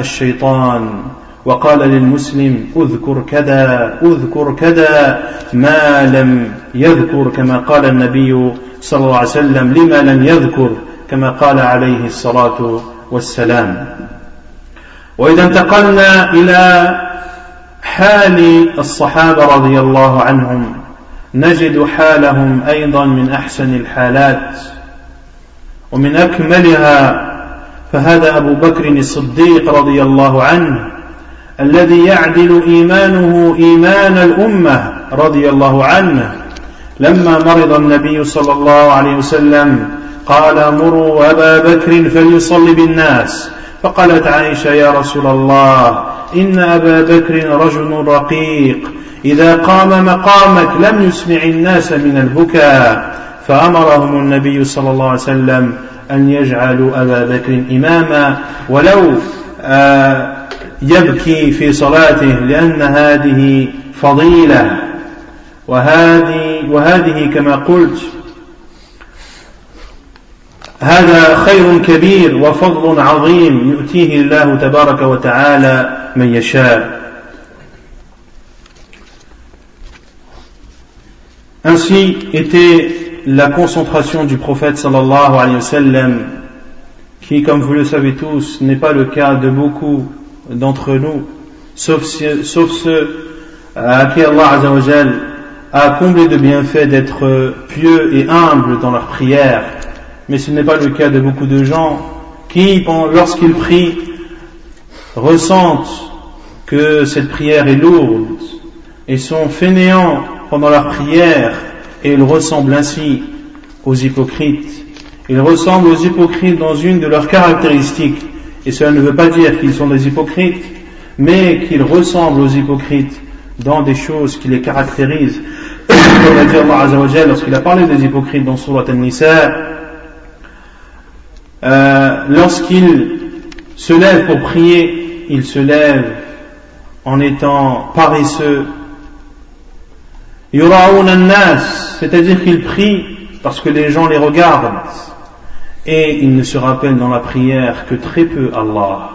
الشيطان وقال للمسلم اذكر كذا اذكر كذا ما لم يذكر كما قال النبي صلى الله عليه وسلم لما لم يذكر كما قال عليه الصلاة والسلام. وإذا انتقلنا إلى حال الصحابة رضي الله عنهم. نجد حالهم أيضا من أحسن الحالات ومن أكملها فهذا أبو بكر الصديق رضي الله عنه الذي يعدل إيمانه إيمان الأمة رضي الله عنه. لما مرض النبي صلى الله عليه وسلم قال مروا أبا بكر فليصلي بالناس. فقالت عائشة يا رسول الله إن أبا بكر رجل رقيق. إذا قام مقامك لم يسمع الناس من البكاء فأمرهم النبي صلى الله عليه وسلم أن يجعلوا أبا بكر إماما ولو يبكي في صلاته لأن هذه فضيلة. وهذه وهذه كما قلت هذا خير كبير وفضل عظيم يؤتيه الله تبارك وتعالى. من يشاء Ainsi était la concentration du prophète sallallahu alayhi wa sallam, qui, comme vous le savez tous, n'est pas le cas de beaucoup d'entre nous, sauf, sauf ceux à qui Allah a comblé de bienfaits d'être pieux et humbles dans leur prière. Mais ce n'est pas le cas de beaucoup de gens qui, lorsqu'ils prient, ressentent que cette prière est lourde et sont fainéants pendant leur prière et ils ressemblent ainsi aux hypocrites. Ils ressemblent aux hypocrites dans une de leurs caractéristiques. Et cela ne veut pas dire qu'ils sont des hypocrites, mais qu'ils ressemblent aux hypocrites dans des choses qui les caractérisent. Comme a dit Allah lorsqu'il a parlé des hypocrites dans Surat Al-Nisa, euh, lorsqu'ils se lèvent pour prier, ils se lèvent en étant paresseux, c'est-à-dire qu'ils prient parce que les gens les regardent et ils ne se rappellent dans la prière que très peu Allah.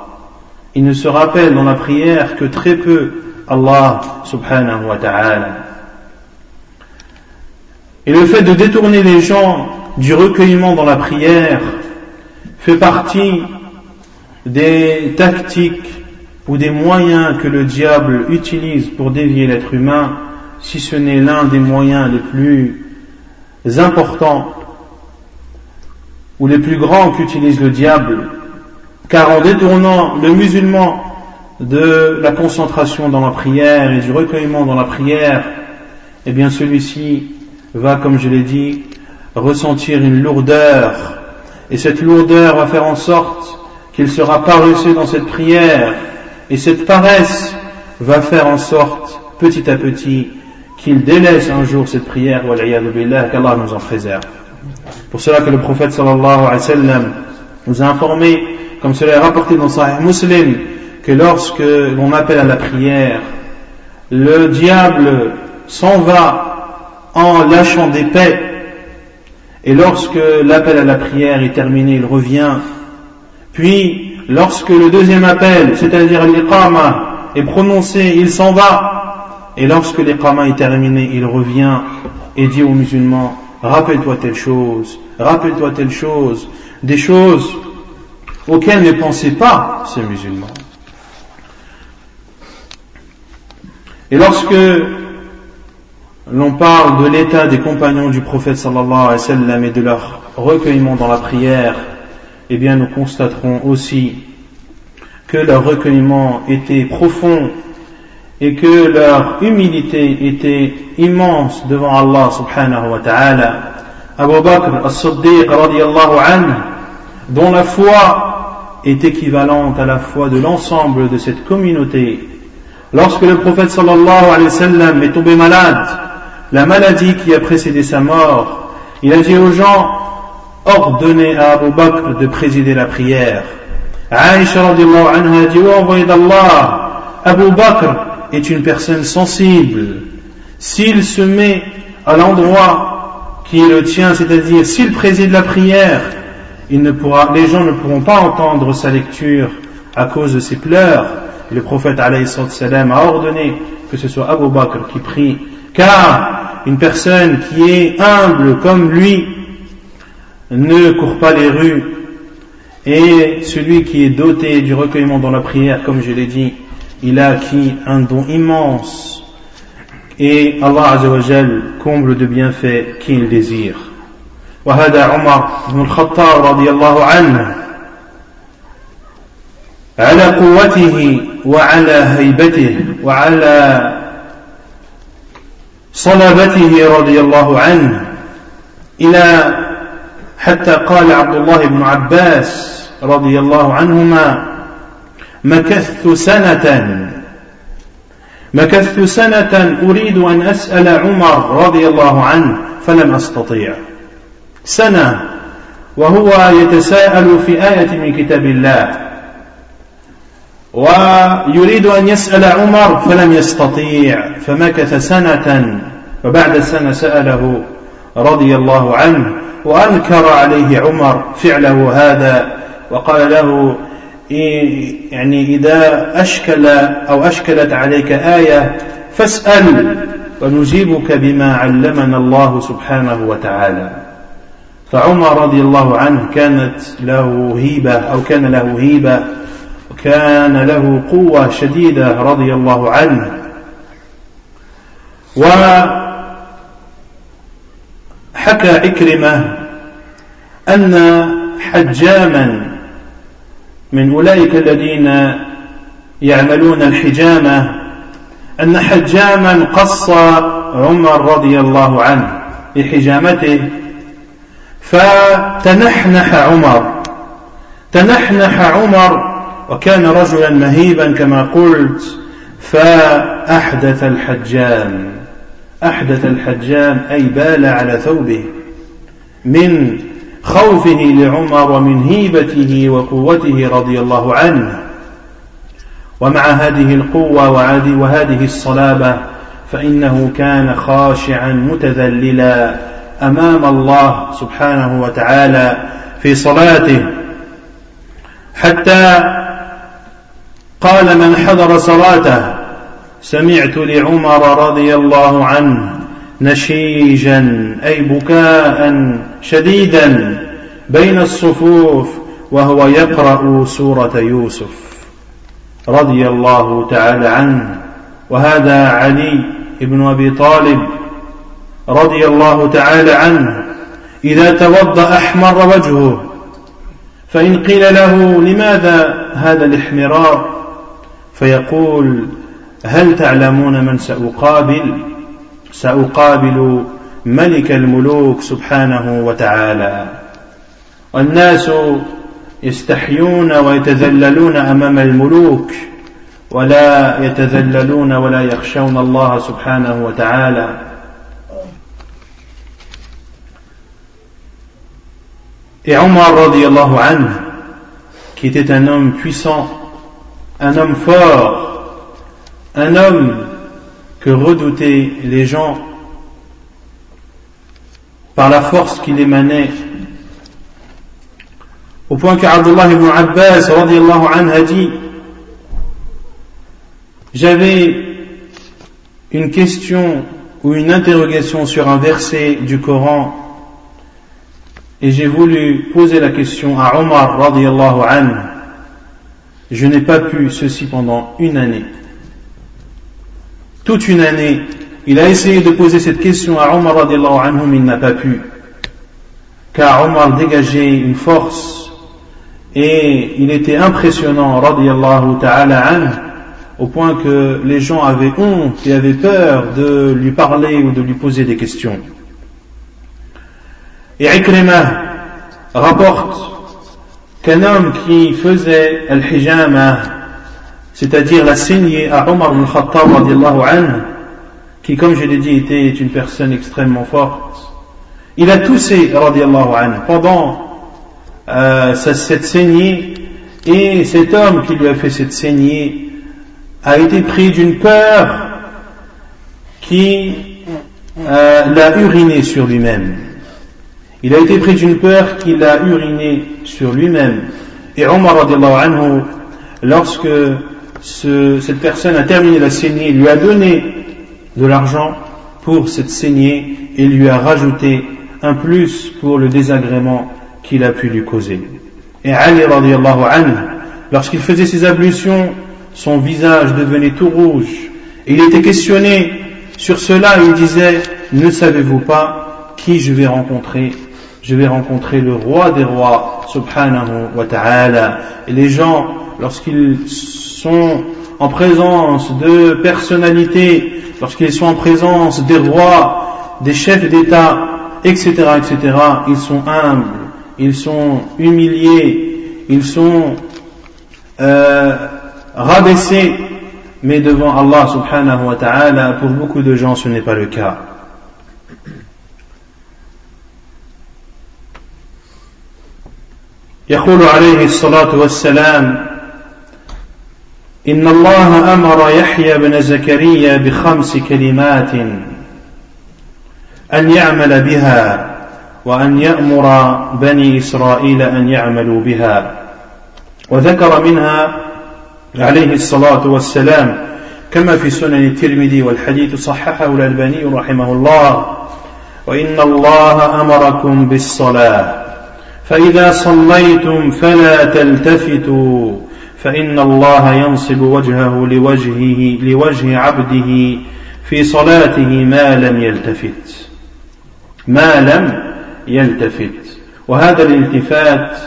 Ils ne se rappellent dans la prière que très peu Allah subhanahu wa ta'ala. Et le fait de détourner les gens du recueillement dans la prière fait partie des tactiques ou des moyens que le diable utilise pour dévier l'être humain si ce n'est l'un des moyens les plus importants ou les plus grands qu'utilise le diable, car en détournant le musulman de la concentration dans la prière et du recueillement dans la prière, eh bien celui-ci va, comme je l'ai dit, ressentir une lourdeur, et cette lourdeur va faire en sorte qu'il sera paresseux dans cette prière, et cette paresse va faire en sorte, petit à petit, qu'il délaisse un jour cette prière, qu'Allah nous en préserve. Pour cela que le prophète sallallahu alayhi wa sallam nous a informé, comme cela est rapporté dans Sahih Muslim, que lorsque l'on appelle à la prière, le diable s'en va en lâchant des paix, et lorsque l'appel à la prière est terminé, il revient, puis lorsque le deuxième appel, c'est-à-dire l'iqama, est prononcé, il s'en va, et lorsque l'éqama est terminé, il revient et dit aux musulmans, rappelle-toi telle chose, rappelle-toi telle chose, des choses auxquelles ne pensaient pas ces musulmans. Et lorsque l'on parle de l'état des compagnons du prophète sallallahu alayhi wa sallam et de leur recueillement dans la prière, eh bien nous constaterons aussi que leur recueillement était profond et que leur humilité était immense devant Allah subhanahu wa ta'ala. Abu Bakr as-Siddiq radiallahu anhu, dont la foi est équivalente à la foi de l'ensemble de cette communauté. Lorsque le prophète sallallahu alayhi wa sallam est tombé malade, la maladie qui a précédé sa mort, il a dit aux gens, ordonnez à Abu Bakr de présider la prière. Radiallahu anha dit, oh d'Allah, Abu Bakr est une personne sensible, s'il se met à l'endroit qui le tien, c'est-à-dire s'il préside la prière, les gens ne pourront pas entendre sa lecture à cause de ses pleurs. Le prophète salam a ordonné que ce soit Abu Bakr qui prie, car une personne qui est humble comme lui ne court pas les rues, et celui qui est doté du recueillement dans la prière, comme je l'ai dit, il a acquis un don immense et Allah Azzawajal comble de bienfaits qu'il désire. وهذا عمر بن الخطاب رضي الله عنه على قوته وعلى هيبته وعلى صلابته رضي الله عنه إلى حتى قال عبد الله بن عباس رضي الله عنهما مكثت سنة مكثت سنة أريد أن أسأل عمر رضي الله عنه فلم أستطيع. سنة وهو يتساءل في آية من كتاب الله ويريد أن يسأل عمر فلم يستطيع فمكث سنة وبعد سنة سأله رضي الله عنه وأنكر عليه عمر فعله هذا وقال له يعني إذا أشكل أو أشكلت عليك آية فاسأل ونجيبك بما علمنا الله سبحانه وتعالى. فعمر رضي الله عنه كانت له هيبة أو كان له هيبة وكان له قوة شديدة رضي الله عنه. وحكى عكرمة أن حجاما من أولئك الذين يعملون الحجامة أن حجاما قص عمر رضي الله عنه بحجامته فتنحنح عمر. تنحنح عمر وكان رجلا مهيبا كما قلت فأحدث الحجام. أحدث الحجام أي بال على ثوبه من خوفه لعمر ومن هيبته وقوته رضي الله عنه. ومع هذه القوة وهذه الصلابة فإنه كان خاشعا متذللا أمام الله سبحانه وتعالى في صلاته. حتى قال من حضر صلاته سمعت لعمر رضي الله عنه نشيجا أي بكاء شديدا بين الصفوف وهو يقرأ سورة يوسف رضي الله تعالى عنه. وهذا علي بن أبي طالب رضي الله تعالى عنه إذا توضأ أحمر وجهه فإن قيل له لماذا هذا الاحمرار؟ فيقول هل تعلمون من ساقابل سأقابل ملك الملوك سبحانه وتعالى؟ والناس يستحيون ويتذللون أمام الملوك ولا يتذللون ولا يخشون الله سبحانه وتعالى. Et Omar radiallahu anhu, qui était un homme puissant, un homme fort, un homme que redoutaient les gens par la force qu'il émanait Au point qu'Abdullah ibn Abbas a dit J'avais une question ou une interrogation sur un verset du Coran et j'ai voulu poser la question à Omar radiallahu anhu. Je n'ai pas pu ceci pendant une année. Toute une année, il a essayé de poser cette question à Omar anhu, mais il n'a pas pu. Car Omar dégageait une force et il était impressionnant, radiallahu ta'ala au point que les gens avaient honte et avaient peur de lui parler ou de lui poser des questions. Et Ikrima rapporte qu'un homme qui faisait al-hijama, c'est-à-dire la saignée à Omar ibn Khattab qui comme je l'ai dit était une personne extrêmement forte, il a toussé anhu pendant euh, cette saignée et cet homme qui lui a fait cette saignée a été pris d'une peur qui euh, l'a uriné sur lui-même. Il a été pris d'une peur qui l'a uriné sur lui-même. Et Omar anhu, lorsque cette personne a terminé la saignée, lui a donné de l'argent pour cette saignée et lui a rajouté un plus pour le désagrément qu'il a pu lui causer. Et Ali radiallahu anhu, lorsqu'il faisait ses ablutions, son visage devenait tout rouge. Il était questionné sur cela, il disait, ne savez-vous pas qui je vais rencontrer? Je vais rencontrer le roi des rois, subhanahu wa ta'ala. Et les gens, lorsqu'ils sont en présence de personnalités, lorsqu'ils sont en présence des rois, des chefs d'État, etc., etc., ils sont humbles ils sont humiliés, ils sont euh, rabaissés, mais devant Allah subhanahu wa ta'ala, pour beaucoup de gens, ce n'est pas le cas. يقول عليه الصلاة والسلام إن الله أمر يحيى بن زكريا بخمس كلمات أن يعمل بها وأن يأمر بني إسرائيل أن يعملوا بها. وذكر منها عليه الصلاة والسلام كما في سنن الترمذي والحديث صححه الألباني رحمه الله وإن الله أمركم بالصلاة فإذا صليتم فلا تلتفتوا. فإن الله ينصب وجهه لوجهه لوجه عبده في صلاته ما لم يلتفت. ما لم يلتفت. وهذا الالتفات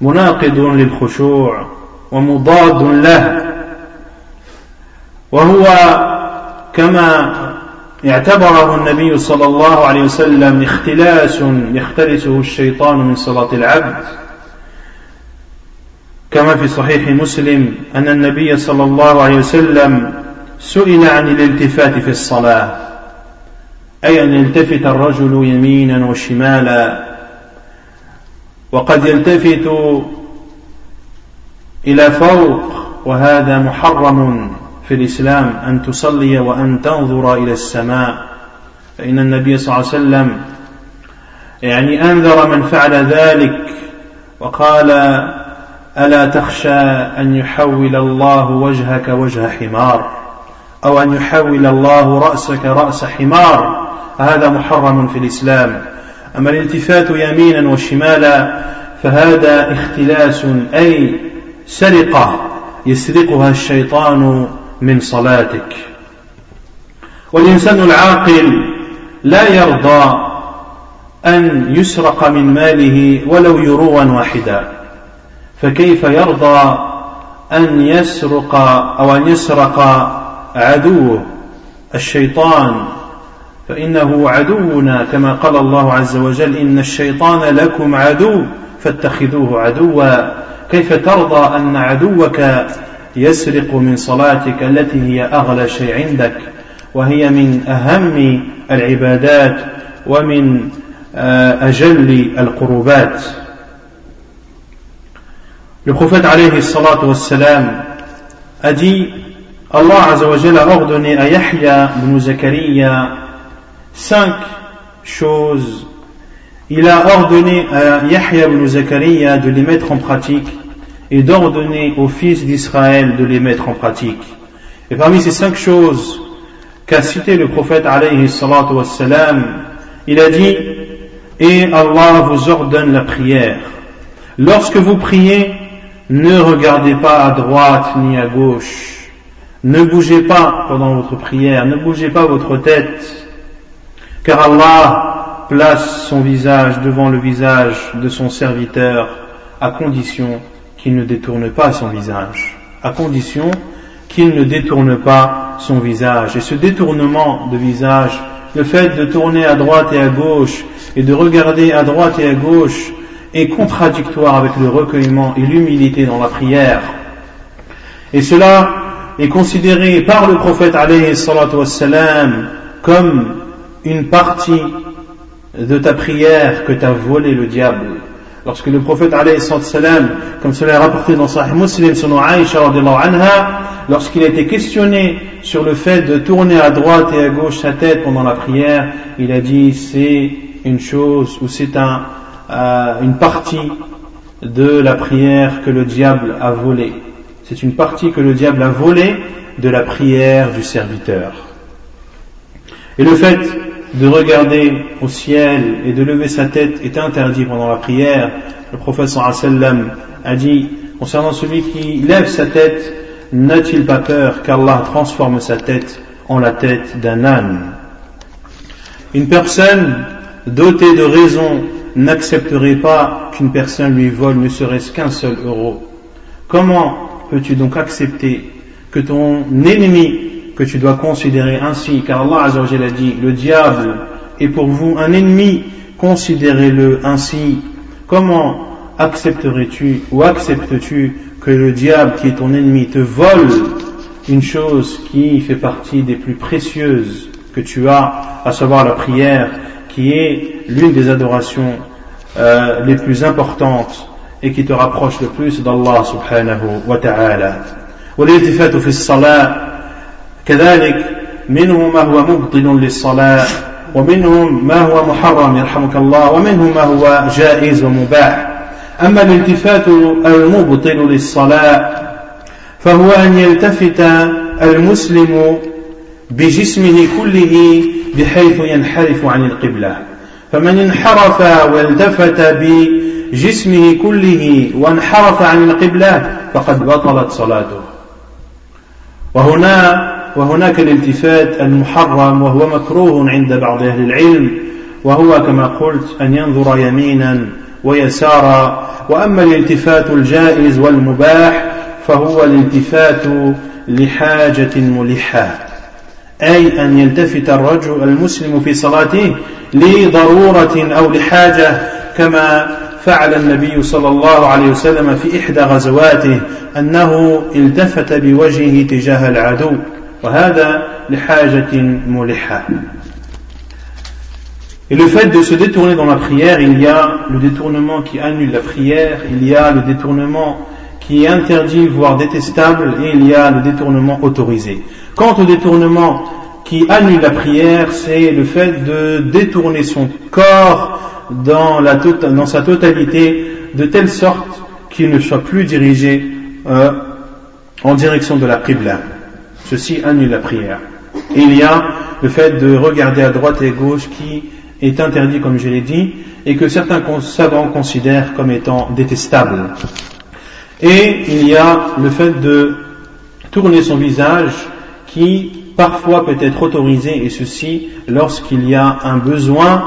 مناقض للخشوع ومضاد له. وهو كما اعتبره النبي صلى الله عليه وسلم اختلاس يختلسه الشيطان من صلاة العبد. كما في صحيح مسلم أن النبي صلى الله عليه وسلم سئل عن الالتفات في الصلاة أي أن يلتفت الرجل يمينا وشمالا. وقد يلتفت إلى فوق وهذا محرم في الإسلام أن تصلي وأن تنظر إلى السماء. فإن النبي صلى الله عليه وسلم يعني أنذر من فعل ذلك وقال ألا تخشى أن يحول الله وجهك وجه حمار؟ أو أن يحول الله رأسك رأس حمار؟ هذا محرم في الإسلام. أما الالتفات يمينا وشمالا فهذا اختلاس أي سرقة يسرقها الشيطان من صلاتك. والإنسان العاقل لا يرضى أن يسرق من ماله ولو يروا واحدا. فكيف يرضى أن يسرق أو أن يسرق عدوه الشيطان؟ فإنه عدونا كما قال الله عز وجل إن الشيطان لكم عدو فاتخذوه عدوا. كيف ترضى أن عدوك يسرق من صلاتك التي هي أغلى شيء عندك وهي من أهم العبادات ومن أجل القربات؟ Le prophète alayhi salatu wassalam a dit Allah a ordonné à Yahya ibn Zakaria cinq choses. Il a ordonné à Yahya ibn Zakaria de les mettre en pratique et d'ordonner aux fils d'Israël de les mettre en pratique. Et parmi ces cinq choses qu'a cité le prophète alayhi salatu il a dit Et Allah vous ordonne la prière. Lorsque vous priez, ne regardez pas à droite ni à gauche. Ne bougez pas pendant votre prière, ne bougez pas votre tête. Car Allah place son visage devant le visage de son serviteur à condition qu'il ne détourne pas son visage. À condition qu'il ne détourne pas son visage. Et ce détournement de visage, le fait de tourner à droite et à gauche et de regarder à droite et à gauche est contradictoire avec le recueillement et l'humilité dans la prière. Et cela est considéré par le prophète wassalam, comme une partie de ta prière que t'a volé le diable. Lorsque le prophète salam, comme cela est rapporté dans Sahih Muslim, selon Aïcha anha, lorsqu'il a été questionné sur le fait de tourner à droite et à gauche sa tête pendant la prière, il a dit c'est une chose ou c'est un, une partie de la prière que le diable a volée. C'est une partie que le diable a volée de la prière du serviteur. Et le fait de regarder au ciel et de lever sa tête est interdit pendant la prière. Le prophète sallam a dit concernant celui qui lève sa tête, n'a-t-il pas peur qu'Allah transforme sa tête en la tête d'un âne? Une personne dotée de raison n'accepterait pas qu'une personne lui vole ne serait-ce qu'un seul euro. Comment peux-tu donc accepter que ton ennemi, que tu dois considérer ainsi, car Allah a dit, le diable est pour vous un ennemi, considérez-le ainsi. Comment accepterais-tu ou acceptes-tu que le diable qui est ton ennemi te vole une chose qui fait partie des plus précieuses que tu as, à savoir la prière, qui est l'une des adorations euh, les plus importantes et qui te rapproche le plus d'Allah subhanahu wa ta'ala. والالتفات في الصلاة كذلك منه ما هو مبطل للصلاة ومنهم ما هو محرم يرحمك الله ومنهم ما هو جائز ومباح أما الالتفات المبطل للصلاة فهو أن يلتفت المسلم بجسمه كله بحيث ينحرف عن القبلة. فمن انحرف والتفت بجسمه كله وانحرف عن القبلة فقد بطلت صلاته. وهنا وهناك الالتفات المحرم وهو مكروه عند بعض أهل العلم وهو كما قلت أن ينظر يمينا ويسارا. وأما الالتفات الجائز والمباح فهو الالتفات لحاجة ملحة. أي أن يلتفت الرجل المسلم في صلاته لضرورة أو لحاجة كما فعل النبي صلى الله عليه وسلم في إحدى غزواته أنه التفت بوجهه تجاه العدو وهذا لحاجة ملحة Et le fait de se détourner dans la prière, il y a le détournement qui annule la prière, il y a le détournement qui est interdit, voire détestable, et il y a le détournement autorisé. Quant au détournement qui annule la prière, c'est le fait de détourner son corps dans, tota-, sa totalité de telle sorte qu'il ne soit plus dirigé euh, en direction de la Qibla. Ceci annule la prière. Il y a le fait de regarder à droite et gauche qui est interdit, comme je l'ai dit, et que certains savants considèrent comme étant détestable. Et il y a le fait de tourner son visage qui parfois peut être autorisé, et ceci lorsqu'il y a un besoin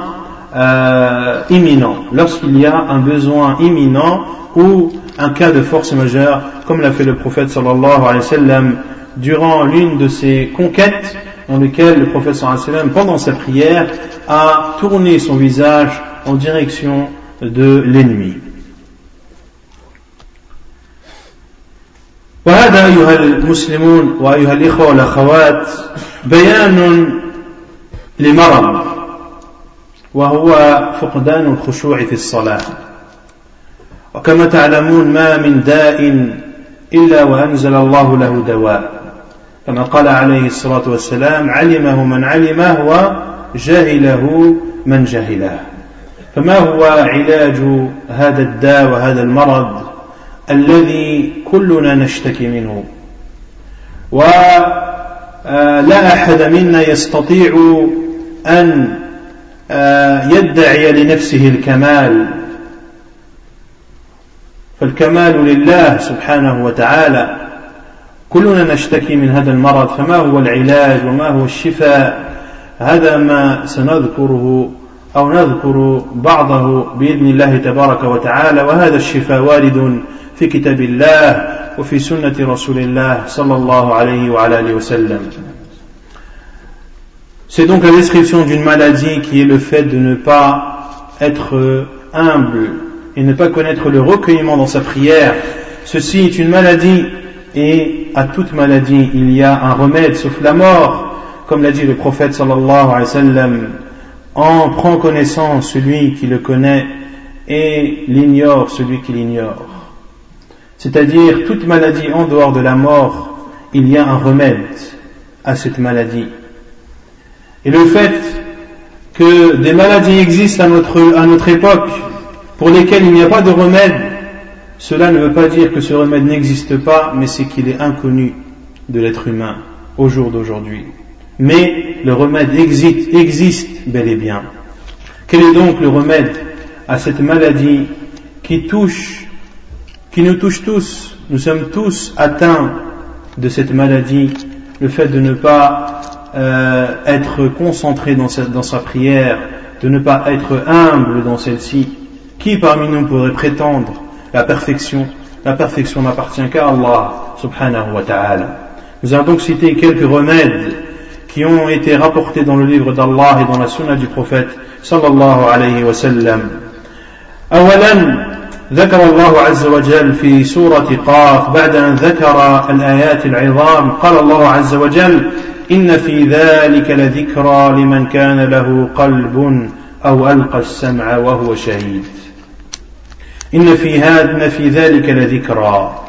euh, imminent, lorsqu'il y a un besoin imminent ou un cas de force majeure, comme l'a fait le prophète sallallahu alayhi wa sallam durant l'une de ses conquêtes, dans lequel le prophète sallallahu alayhi wa sallam, pendant sa prière, a tourné son visage en direction de l'ennemi. وهذا أيها المسلمون وأيها الإخوة والأخوات بيان لمرض وهو فقدان الخشوع في الصلاة. وكما تعلمون ما من داء إلا وأنزل الله له دواء. كما قال عليه الصلاة والسلام علمه من علمه وجهله من جهله فما هو علاج هذا الداء وهذا المرض؟ الذي كلنا نشتكي منه. ولا أحد منا يستطيع أن يدعي لنفسه الكمال. فالكمال لله سبحانه وتعالى. كلنا نشتكي من هذا المرض. فما هو العلاج وما هو الشفاء؟ هذا ما سنذكره أو نذكر بعضه بإذن الله تبارك وتعالى. وهذا الشفاء وارد في كتاب الله وفي سنة رسول الله صلى الله عليه وعلى آله وسلم C'est donc la description d'une maladie qui est le fait de ne pas être humble et ne pas connaître le recueillement dans sa prière. Ceci est une maladie et à toute maladie il y a un remède sauf la mort, comme l'a dit le prophète sallallahu alayhi wa sallam. En prend connaissance celui qui le connaît et l'ignore celui qui l'ignore. C'est-à-dire toute maladie en dehors de la mort, il y a un remède à cette maladie. Et le fait que des maladies existent à notre, époque pour lesquelles il n'y a pas de remède, cela ne veut pas dire que ce remède n'existe pas, mais c'est qu'il est inconnu de l'être humain au jour d'aujourd'hui. Mais le remède existe, existe bel et bien. Quel est donc le remède à cette maladie qui touche, qui nous touche tous Nous sommes tous atteints de cette maladie, le fait de ne pas euh, être concentré dans sa, prière, de ne pas être humble dans celle-ci. Qui parmi nous pourrait prétendre la perfection? La perfection n'appartient qu'à Allah subhanahu wa ta'ala. Nous avons donc cité quelques remèdes qui ont été rapportés dans le livre d'Allah et dans la sunna du prophète sallallahu alayhi wa sallam. ذكر الله عز وجل في سورة قاف بعد أن ذكر الآيات العظام. قال الله عز وجل إن في ذلك لذكرى لمن كان له قلب أو ألقى السمع وهو شهيد. إن في هذا في ذلك لذكرى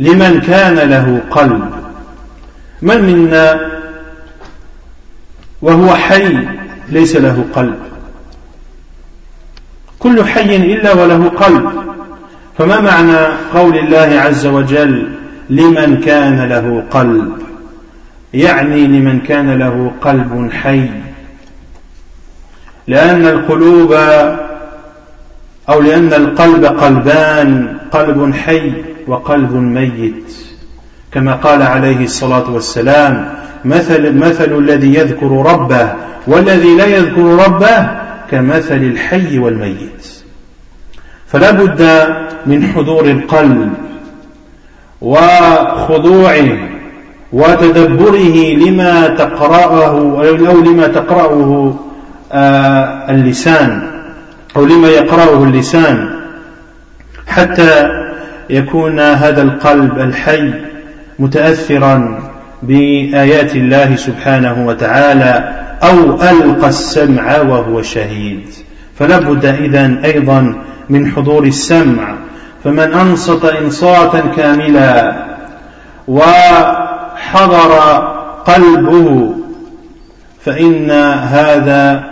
لمن كان له قلب. من منا وهو حي ليس له قلب؟ كل حي إلا وله قلب. فما معنى قول الله عز وجل لمن كان له قلب؟ يعني لمن كان له قلب حي. لأن القلوب أو لأن القلب قلبان قلب حي وقلب ميت. كما قال عليه الصلاة والسلام مثل, مثل الذي يذكر ربه والذي لا يذكر ربه كمثل الحي والميت. فلا بد من حضور القلب وخضوعه وتدبره لما تقرأه أو لما تقرأه آه، اللسان أو لما يقرأه اللسان حتى يكون هذا القلب الحي متأثرا بآيات الله سبحانه وتعالى أو ألقى السمع وهو شهيد. فلا بد إذن أيضا من حضور السمع. فمن أنصت إنصاتا كاملا وحضر قلبه فإن هذا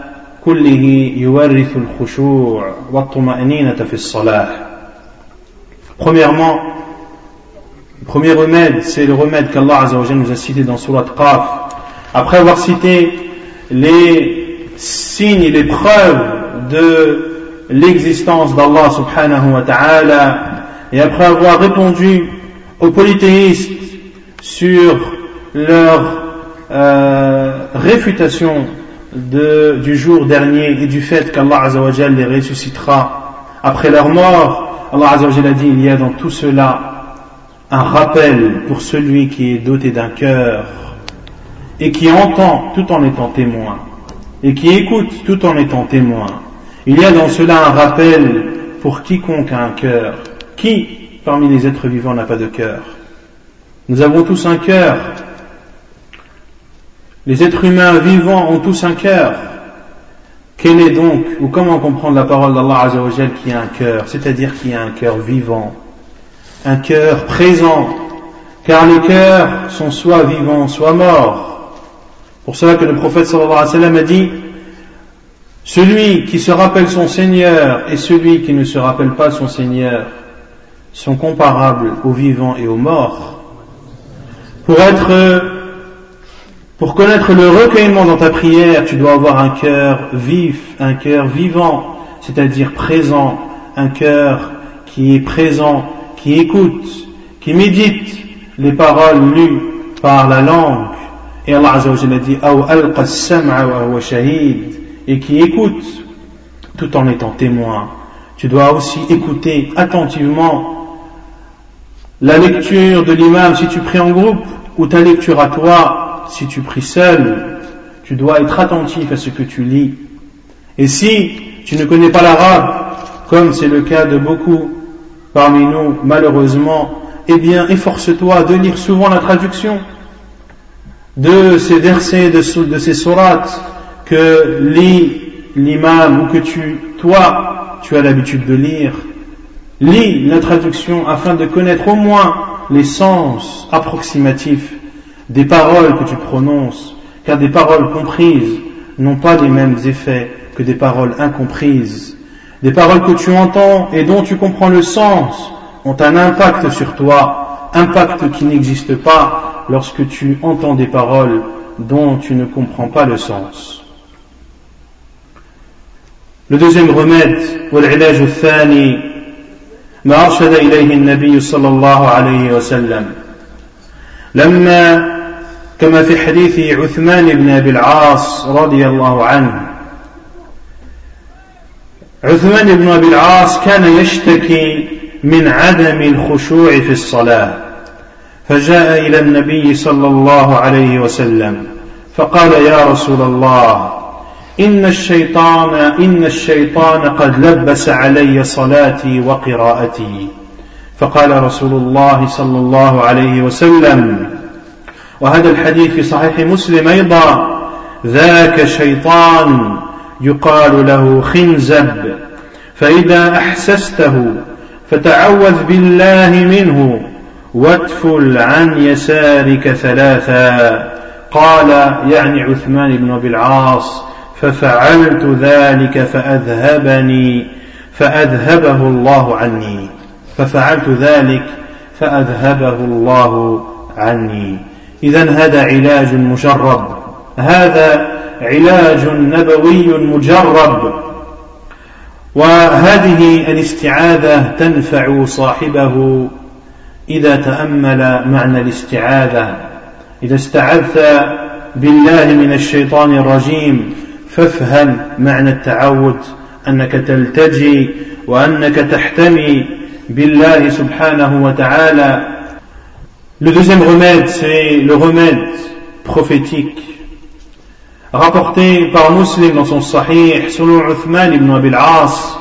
كله يورث الخشوع والطمأنينة في الصلاة. Premièrement, le premier remède, c'est le remède qu'Allah nous a cité dans Surat Qaf. Après avoir cité les signes et les preuves de l'existence d'Allah subhanahu wa ta'ala et après avoir répondu aux polythéistes sur leur euh, réfutation du jour dernier et du fait qu'Allah les ressuscitera après leur mort, Allah a dit il y a dans tout cela un rappel pour celui qui est doté d'un cœur et qui entend tout en étant témoin et qui écoute tout en étant témoin. Il y a dans cela un rappel pour quiconque a un cœur. Qui parmi les êtres vivants n'a pas de cœur? Nous avons tous un cœur. Les êtres humains vivants ont tous un cœur. Quel est donc, ou comment comprendre la parole d'Allah Azzawajal qui a un cœur, c'est-à-dire qui a un cœur vivant, un cœur présent, car les cœurs sont soit vivants, soit morts. Pour cela que le prophète sallallahu alayhi wa a dit, celui qui se rappelle son Seigneur et celui qui ne se rappelle pas son Seigneur sont comparables aux vivants et aux morts. Pour être, pour connaître le recueillement dans ta prière, tu dois avoir un cœur vif, un cœur vivant, c'est-à-dire présent, un cœur qui est présent, qui écoute, qui médite les paroles lues par la langue. Et Allah wa dit, et qui écoute tout en étant témoin. Tu dois aussi écouter attentivement la lecture de l'imam si tu pries en groupe ou ta lecture à toi si tu pries seul. Tu dois être attentif à ce que tu lis. Et si tu ne connais pas l'arabe, comme c'est le cas de beaucoup parmi nous malheureusement, eh bien efforce-toi de lire souvent la traduction de ces versets, de, ces sourates que lit l'imam ou que tu, toi, tu as l'habitude de lire. Lis la traduction afin de connaître au moins les sens approximatifs des paroles que tu prononces, car des paroles comprises n'ont pas les mêmes effets que des paroles incomprises. Des paroles que tu entends et dont tu comprends le sens ont un impact sur toi, impact qui n'existe pas lorsque tu entends des paroles dont tu ne comprends pas le sens. Le deuxième remède, والعلاج الثاني ما أرشد إليه النبي صلى الله عليه وسلم لما كما في حديث عثمان بن أبي العاص رضي الله عنه عثمان بن أبي العاص كان يشتكي من عدم الخشوع في الصلاة فجاء إلى النبي صلى الله عليه وسلم فقال يا رسول الله إن الشيطان إن الشيطان قد لبس علي صلاتي وقراءتي. فقال رسول الله صلى الله عليه وسلم وهذا الحديث في صحيح مسلم أيضا ذاك شيطان يقال له خنزب. فإذا أحسسته فتعوذ بالله منه واتفل عن يسارك ثلاثا قال يعني عثمان بن أبي العاص ففعلت ذلك فأذهبني فأذهبه الله عني ففعلت ذلك فأذهبه الله عني. إذا هذا علاج مجرب هذا علاج نبوي مجرب. وهذه الاستعاذة تنفع صاحبه إذا تأمل معنى الاستعاذة. إذا استعذت بالله من الشيطان الرجيم فافهم معنى التعود أنك تلتجي وأنك تحتمي بالله سبحانه وتعالى. Le deuxième remède, c'est le remède prophétique. Rapporté par Muslim dans son Sahih selon Uthman ibn Abil As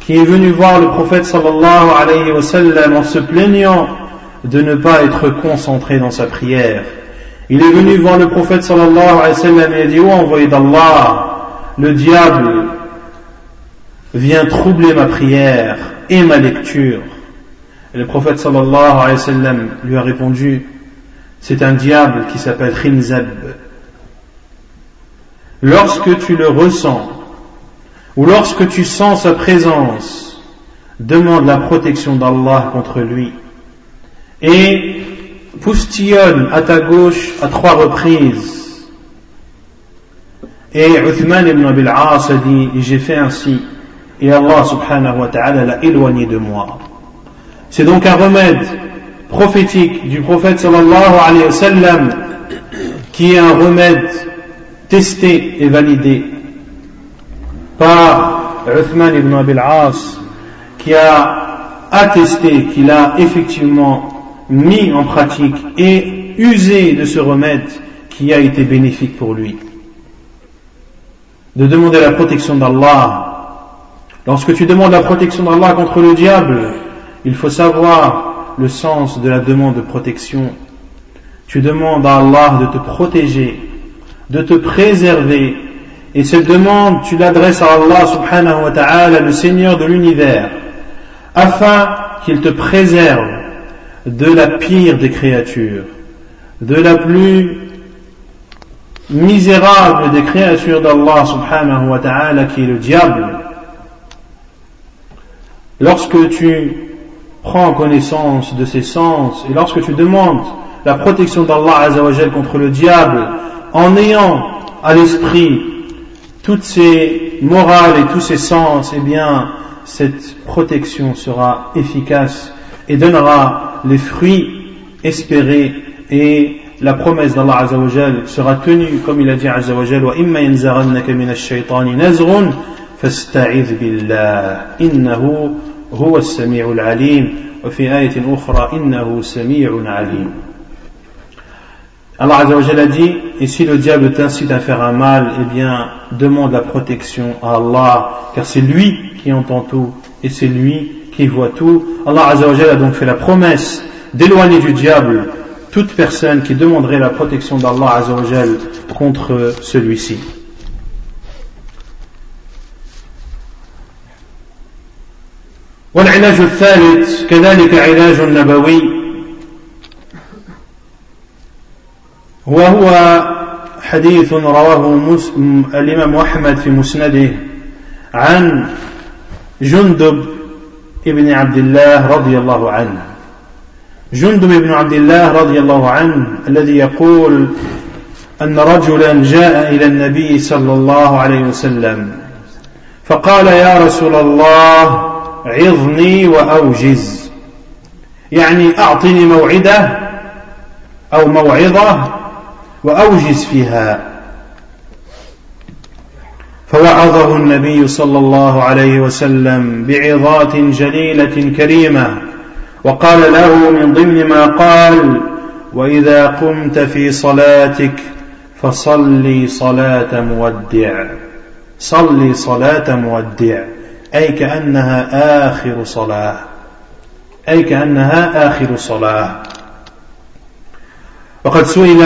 qui est venu voir le prophète sallallahu alayhi wa sallam en se plaignant de ne pas être concentré dans sa prière. Il est venu voir le prophète sallallahu alayhi wa sallam et a dit, oh envoyé d'Allah, le diable vient troubler ma prière et ma lecture. Et le prophète sallallahu alayhi wa sallam lui a répondu, c'est un diable qui s'appelle Khinzab. Lorsque tu le ressens, ou lorsque tu sens sa présence, demande la protection d'Allah contre lui. Et poustillonne à ta gauche à trois reprises. Et Uthman ibn Abil As a dit, j'ai fait ainsi, et Allah subhanahu wa ta'ala l'a éloigné de moi. C'est donc un remède prophétique du prophète sallallahu qui est un remède testé et validé par Uthman ibn Abil As, qui a attesté qu'il a effectivement mis en pratique et usé de ce remède qui a été bénéfique pour lui. De demander la protection d'Allah. Lorsque tu demandes la protection d'Allah contre le diable, il faut savoir le sens de la demande de protection. Tu demandes à Allah de te protéger, de te préserver et cette demande, tu l'adresses à Allah subhanahu wa ta'ala, le Seigneur de l'univers, afin qu'il te préserve de la pire des créatures, de la plus misérable des créatures d'Allah subhanahu wa ta'ala, qui est le diable. Lorsque tu prends connaissance de ses sens et lorsque tu demandes la protection d'Allah contre le diable en ayant à l'esprit toutes ces morales et tous ces sens, eh bien, cette protection sera efficace et donnera les fruits espérés et la promesse d'Allah Azzawajal sera tenue comme il a dit Azzawajal yanzaghannaka min ash-shaytani nazghun fasta'idh billah innahu huwa as-sami'ul 'alim. Wa fi ayatin ukhra innahu sami'un 'alim Allah Azzawajal a dit, et si le diable t'incite à faire un mal, eh bien, demande la protection à Allah, car c'est lui qui entend tout, et c'est lui qui voit tout. Allah Azzawajal a donc fait la promesse d'éloigner du diable toute personne qui demanderait la protection d'Allah Azzawajal contre celui-ci. والعلاج الثالث كذلك علاج نبوي وهو حديث رواه الإمام أحمد في مسنده عن جندب ابن عبد الله رضي الله عنه. جندب بن عبد الله رضي الله عنه الذي يقول أن رجلا جاء إلى النبي صلى الله عليه وسلم فقال يا رسول الله عظني وأوجز. يعني أعطني موعدة أو موعظة وأوجز فيها. فوعظه النبي صلى الله عليه وسلم بعظات جليلة كريمة وقال له من ضمن ما قال وإذا قمت في صلاتك فصلي صلاة مودع. صلي صلاة مودع أي كأنها آخر صلاة. أي كأنها آخر صلاة. وقد سئل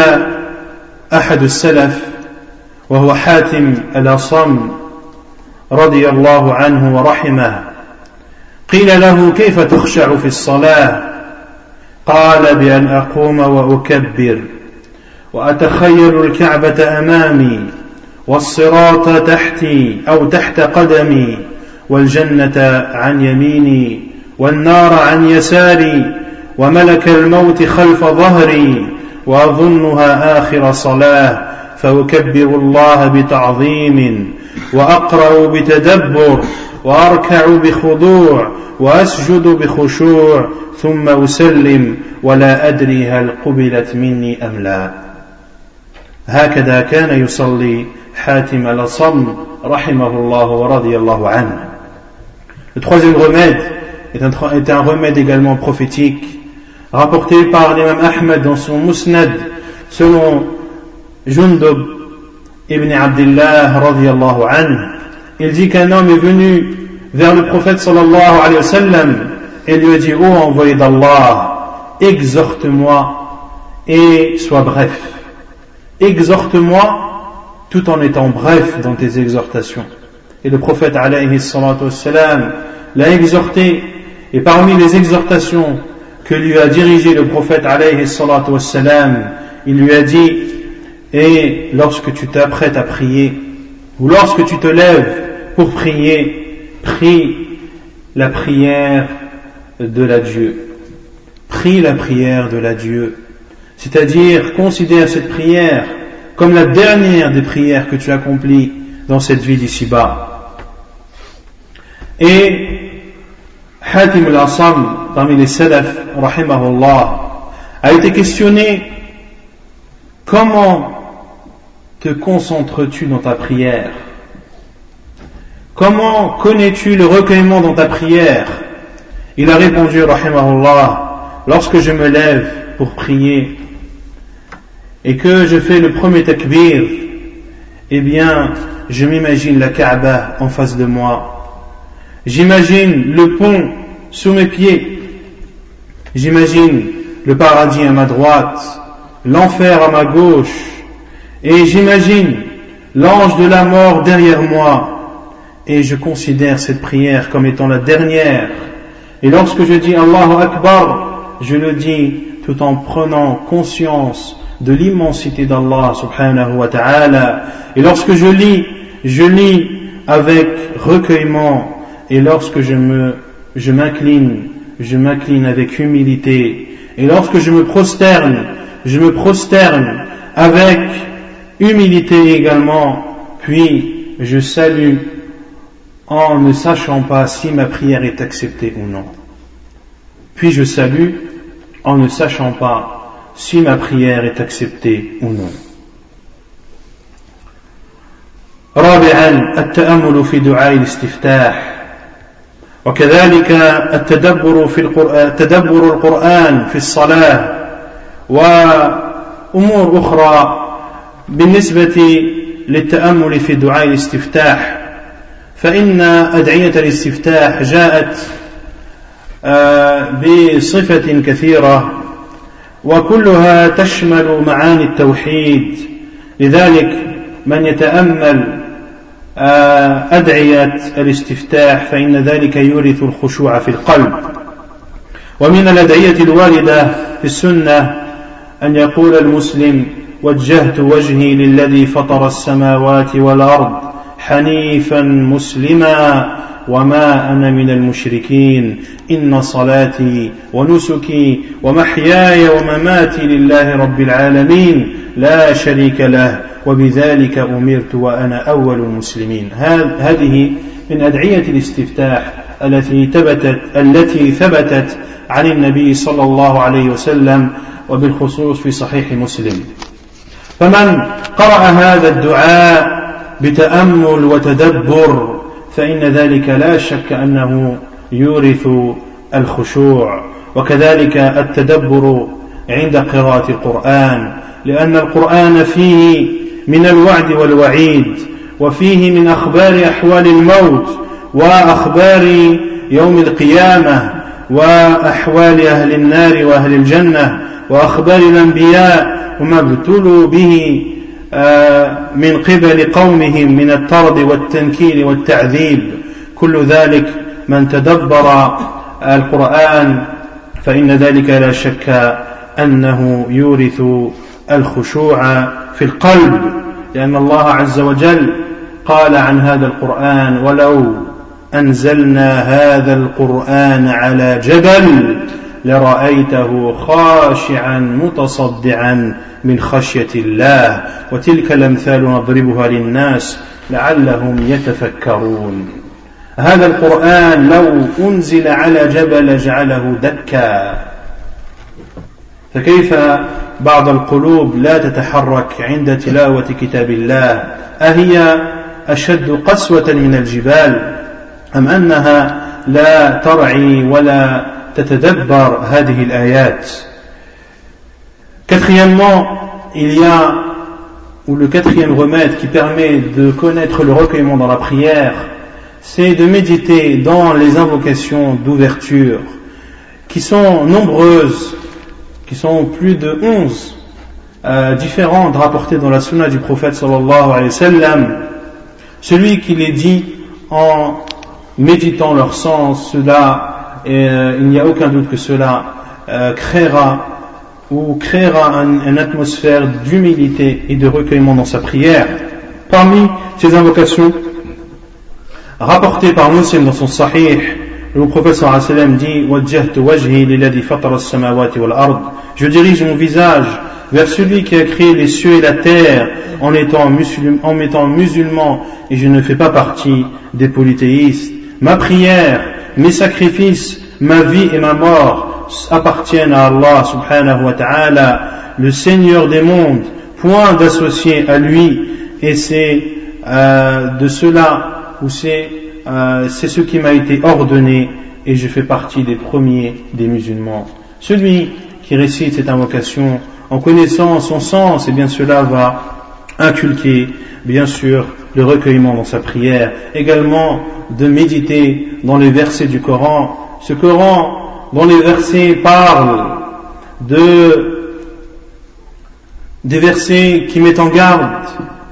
أحد السلف وهو حاتم الأصم رضي الله عنه ورحمه. قيل له كيف تخشع في الصلاة؟ قال بأن أقوم وأكبر وأتخيل الكعبة أمامي والصراط تحتي أو تحت قدمي والجنة عن يميني والنار عن يساري وملك الموت خلف ظهري. وأظنها آخر صلاة فأكبر الله بتعظيم وأقرأ بتدبر وأركع بخضوع وأسجد بخشوع ثم أسلم ولا أدري هل قبلت مني أم لا. هكذا كان يصلي حاتم الأصم رحمه الله ورضي الله عنه. Le troisième remède est un, est un remède également prophétique. Rapporté par l'imam Ahmed dans son Musnad selon Jundub ibn Abdullah radiallahu anhu. Il dit qu'un homme est venu vers le prophète sallallahu alayhi wa sallam et lui a dit ô envoyé d'Allah exhorte-moi et sois bref. Exhorte-moi tout en étant bref dans tes exhortations et le prophète alayhi sallam l'a exhorté. Et parmi les exhortations que lui a dirigé le prophète alayhi wassalam, il lui a dit et lorsque tu t'apprêtes à prier ou lorsque tu te lèves pour prier prie la prière de la Dieu. Prie la prière de la Dieu. C'est-à-dire considère cette prière comme la dernière des prières que tu accomplis dans cette vie d'ici-bas et Hatim al-Assam, parmi les salaf, rahimahullah, a été questionné comment te concentres-tu dans ta prière? Comment connais-tu le recueillement dans ta prière? Il a répondu, rahimahullah, lorsque je me lève pour prier et que je fais le premier takbir, eh bien, je m'imagine la Kaaba en face de moi. J'imagine le pont sous mes pieds. J'imagine le paradis à ma droite, l'enfer à ma gauche, et j'imagine l'ange de la mort derrière moi, et je considère cette prière comme étant la dernière. Et lorsque je dis Allahu Akbar, je le dis tout en prenant conscience de l'immensité d'Allah subhanahu wa ta'ala. Et lorsque je lis, je lis avec recueillement. Et lorsque je me je m'incline, je m'incline avec humilité. Et lorsque je me prosterne, je me prosterne avec humilité également. Puis je salue en ne sachant pas si ma prière est acceptée ou non. Puis je salue en ne sachant pas si ma prière est acceptée ou non. وكذلك التدبر في القرآن تدبر القرآن في الصلاة وأمور أخرى بالنسبة للتأمل في دعاء الاستفتاح. فإن أدعية الاستفتاح جاءت آه، بصفة كثيرة وكلها تشمل معاني التوحيد. لذلك من يتأمل أدعية الاستفتاح فإن ذلك يورث الخشوع في القلب. ومن الأدعية الواردة في السنة أن يقول المسلم وجهت وجهي للذي فطر السماوات والأرض حنيفا مسلما وما أنا من المشركين. إن صلاتي ونسكي ومحياي ومماتي لله رب العالمين. لا شريك له وبذلك أمرت وأنا أول المسلمين. هذه من أدعية الاستفتاح التي ثبتت التي ثبتت عن النبي صلى الله عليه وسلم وبالخصوص في صحيح مسلم. فمن قرأ هذا الدعاء بتأمل وتدبر فإن ذلك لا شك أنه يورث الخشوع. وكذلك التدبر عند قراءة القرآن لأن القرآن فيه من الوعد والوعيد وفيه من أخبار أحوال الموت وأخبار يوم القيامة وأحوال أهل النار وأهل الجنة وأخبار الأنبياء وما ابتلوا به من قبل قومهم من الطرد والتنكيل والتعذيب. كل ذلك من تدبر القرآن فإن ذلك لا شك أنه يورث الخشوع في القلب لأن الله عز وجل قال عن هذا القرآن ولو أنزلنا هذا القرآن على جبل لرأيته خاشعا متصدعا من خشية الله. وتلك الأمثال نضربها للناس لعلهم يتفكرون. هذا القرآن لو أنزل على جبل جعله دكا. فكيف بعض القلوب لا تتحرك عند تلاوة كتاب الله؟ أهي أشد قسوة من الجبال أم أنها لا ترعي ولا تتدبر هذه الآيات Quatrièmement, il y a, ou le quatrième remède qui permet de connaître le recueillement dans la prière, c'est de méditer dans les invocations d'ouverture, qui sont nombreuses, qui sont plus de onze euh, différentes rapportées dans la sunna du prophète sallallahu alayhi wa sallam. Celui qui les dit en méditant leur sens, cela, euh, il n'y a aucun doute que cela euh, créera ou créera une atmosphère d'humilité et de recueillement dans sa prière. Parmi ces invocations, rapportées par Muslim dans son Sahih, le prophète sallam dit Je dirige mon visage vers celui qui a créé les cieux et la terre en étant musulman, musulman et je ne fais pas partie des polythéistes. Ma prière, mes sacrifices, ma vie et ma mort appartiennent à Allah subhanahu wa ta'ala, le Seigneur des mondes, point d'associer à lui et c'est euh, de cela ou c'est euh, c'est ce qui m'a été ordonné et je fais partie des premiers des musulmans. Celui qui récite cette invocation en connaissant son sens, et eh bien cela va inculquer bien sûr le recueillement dans sa prière, également de méditer dans les versets du Coran. Ce Coran dont les versets parlent de des versets qui mettent en garde,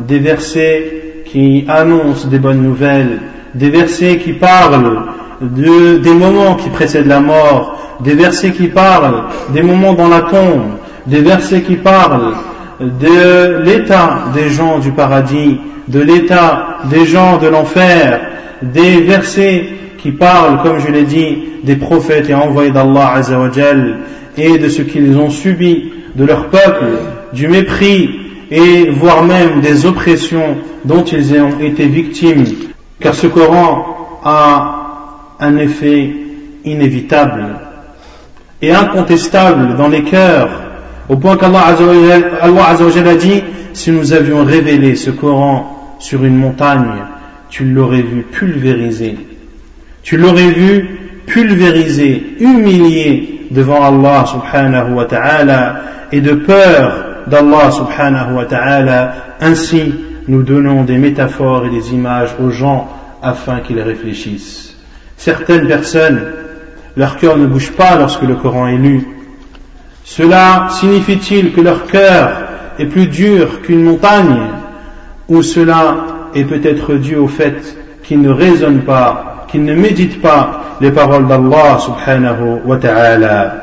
des versets qui annoncent des bonnes nouvelles, des versets qui parlent de, des moments qui précèdent la mort, des versets qui parlent des moments dans la tombe, des versets qui parlent de l'état des gens du paradis, de l'état des gens de l'enfer, des versets qui parlent, comme je l'ai dit, des prophètes et envoyés d'Allah Azzawajal et de ce qu'ils ont subi de leur peuple, du mépris et voire même des oppressions dont ils ont été victimes car ce Coran a un effet inévitable et incontestable dans les cœurs, au point qu'Allah a dit, si nous avions révélé ce Coran sur une montagne, tu l'aurais vu pulvérisé. Tu l'aurais vu pulvérisé, humilié devant Allah subhanahu wa ta'ala et de peur d'Allah subhanahu wa ta'ala. Ainsi, nous donnons des métaphores et des images aux gens afin qu'ils réfléchissent. Certaines personnes, leur cœur ne bouge pas lorsque le Coran est lu. Cela signifie-t-il que leur cœur est plus dur qu'une montagne? Ou cela est peut-être dû au fait qu'ils ne raisonnent pas, qu'ils ne méditent pas les paroles d'Allah subhanahu wa ta'ala.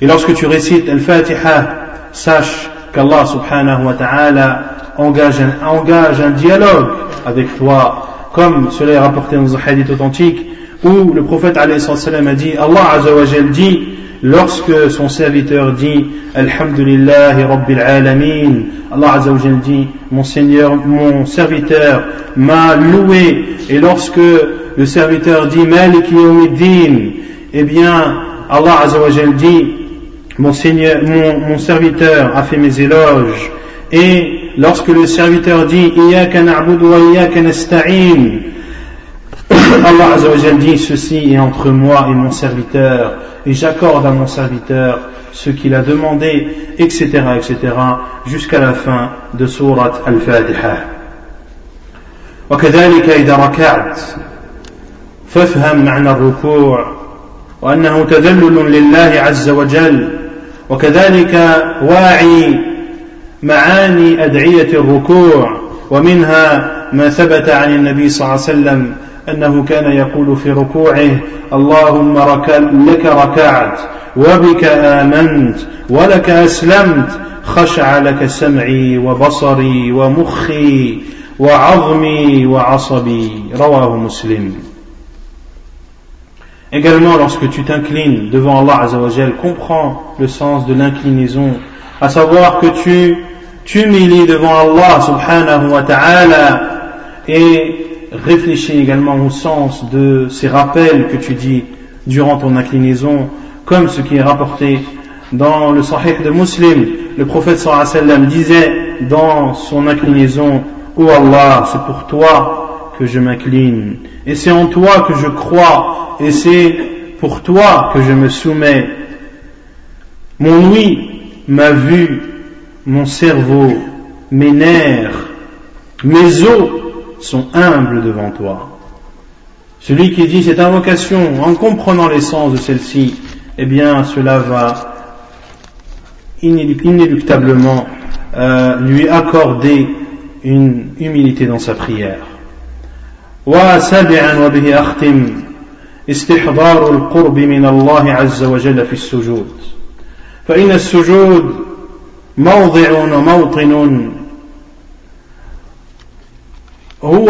Et lorsque tu récites Al-Fatiha, sache qu'Allah subhanahu wa ta'ala engage engage un dialogue avec toi, comme cela est rapporté dans un hadith authentique, où le prophète a dit, Allah azawajal dit, lorsque son serviteur dit Alhamdulillah Rabbil Alamin, Allah azawajal dit, mon Seigneur, mon serviteur m'a loué, et lorsque le serviteur dit Malik Yawmiddin, eh bien, Allah azawajal dit, mon Seigneur, mon, mon serviteur a fait mes éloges, et lorsque le serviteur dit Allah Azzawajal dit ceci est entre moi et mon serviteur et j'accorde à mon serviteur ce qu'il a demandé etc etc jusqu'à la fin de sourate Al-Fatiha وكذلك إذا ركعت فافهم معنى الركوع وأنه تذلل لله عز وجل وكذلك واعي معاني أدعية الركوع ومنها ما ثبت عن النبي صلى الله عليه وسلم أنه كان يقول في ركوعه اللهم لك ركعت وبك آمنت ولك أسلمت خشع لك سمعي وبصري ومخي وعظمي وعصبي رواه مسلم. Également, lorsque tu t'inclines devant Allah Azzawajal, comprends le sens de l'inclinaison, à savoir que tu t'humilies devant Allah subhanahu wa ta'ala et réfléchis également au sens de ces rappels que tu dis durant ton inclinaison, comme ce qui est rapporté dans le Sahih de Muslim. Le prophète sallam disait dans son inclinaison, Ô oh Allah, c'est pour toi je m'incline, et c'est en toi que je crois, et c'est pour toi que je me soumets. Mon ouïe, ma vue, mon cerveau, mes nerfs, mes os sont humbles devant toi. Celui qui dit cette invocation en comprenant l'essence de celle-ci, eh bien cela va inéluctablement euh, lui accorder une humilité dans sa prière. وسابعا وبه أختم استحضار القرب من الله عز وجل في السجود. فإن السجود موضع وموطن هو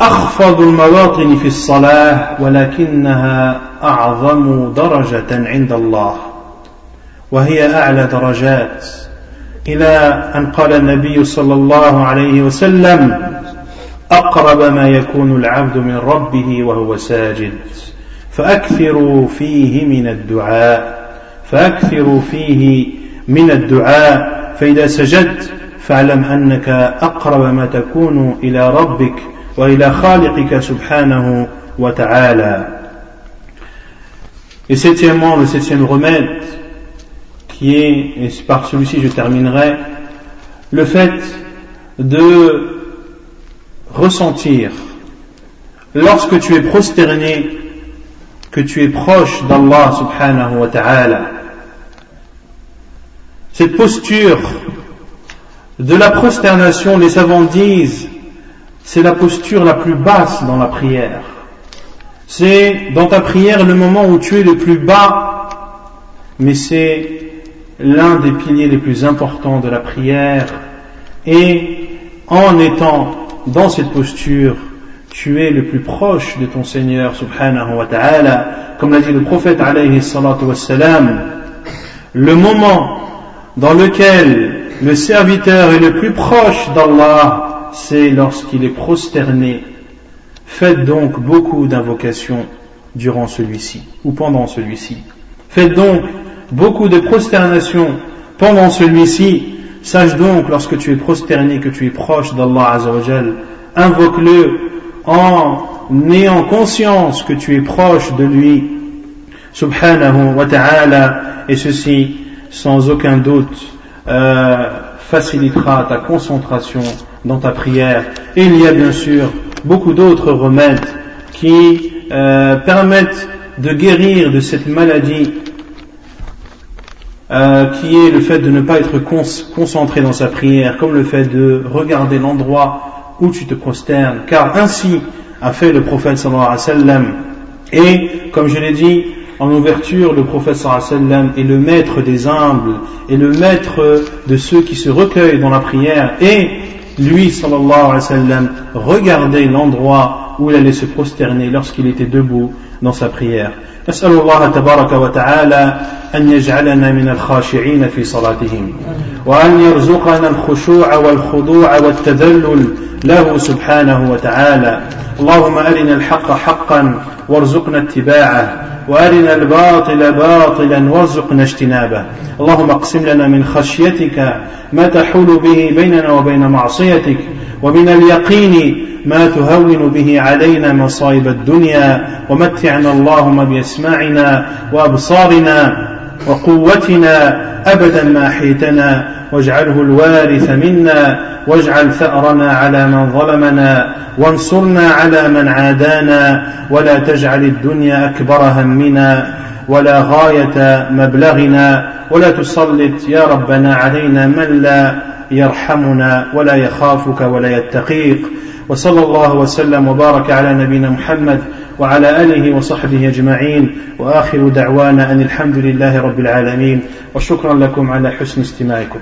أخفض المواطن في الصلاة ولكنها أعظم درجة عند الله وهي أعلى درجات. إلى أن قال النبي صلى الله عليه وسلم أقرب ما يكون العبد من ربه وهو ساجد. فأكثروا فيه من الدعاء. فأكثروا فيه من الدعاء. فإذا سجدت فاعلم أنك أقرب ما تكون إلى ربك وإلى خالقك سبحانه وتعالى. Et septièmement, le septième remède, qui est, et par celui-ci je terminerai, le fait de ressentir, lorsque tu es prosterné, que tu es proche d'Allah subhanahu wa ta'ala. Cette posture de la prosternation, les savants disent, c'est la posture la plus basse dans la prière. C'est dans ta prière le moment où tu es le plus bas, mais c'est l'un des piliers les plus importants de la prière. Et en étant dans cette posture, tu es le plus proche de ton Seigneur subhanahu wa ta'ala, comme l'a dit le prophète alayhi le moment dans lequel le serviteur est le plus proche d'Allah, c'est lorsqu'il est prosterné. Faites donc beaucoup d'invocations durant celui-ci ou pendant celui-ci. Faites donc beaucoup de prosternations pendant celui-ci. Sache donc, lorsque tu es prosterné, que tu es proche d'Allah Azzawajal, invoque-le en ayant conscience que tu es proche de lui, subhanahu wa ta'ala, et ceci sans aucun doute euh, facilitera ta concentration dans ta prière. Et il y a bien sûr beaucoup d'autres remèdes qui euh, permettent de guérir de cette maladie euh, qui est le fait de ne pas être concentré dans sa prière, comme le fait de regarder l'endroit où tu te prosternes, car ainsi a fait le prophète sallallahu alayhi wa sallam. Et, comme je l'ai dit, en ouverture, le prophète sallallahu alayhi wa sallam est le maître des humbles, et le maître de ceux qui se recueillent dans la prière, et lui, sallallahu alayhi wa sallam, regardait l'endroit où il allait se prosterner lorsqu'il était debout dans sa prière. نسأل الله تبارك وتعالى أن يجعلنا من الخاشعين في صلاتهم وأن يرزقنا الخشوع والخضوع والتذلل له سبحانه وتعالى اللهم أرنا الحق حقا وارزقنا اتباعه وارنا الباطل باطلا وارزقنا اجتنابه اللهم اقسم لنا من خشيتك ما تحول به بيننا وبين معصيتك ومن اليقين ما تهون به علينا مصائب الدنيا ومتعنا اللهم بأسماعنا وأبصارنا وقوتنا أبدا ما احيتنا واجعله الوارث منا واجعل ثأرنا على من ظلمنا وانصرنا على من عادانا ولا تجعل الدنيا أكبر همنا ولا غاية مبلغنا ولا تسلط يا ربنا علينا من لا يرحمنا ولا يخافك ولا يتقيك. وصلى الله وسلم وبارك على نبينا محمد وعلى آله وصحبه أجمعين. وآخر دعوانا أن الحمد لله رب العالمين. وشكرا لكم على حسن استماعكم.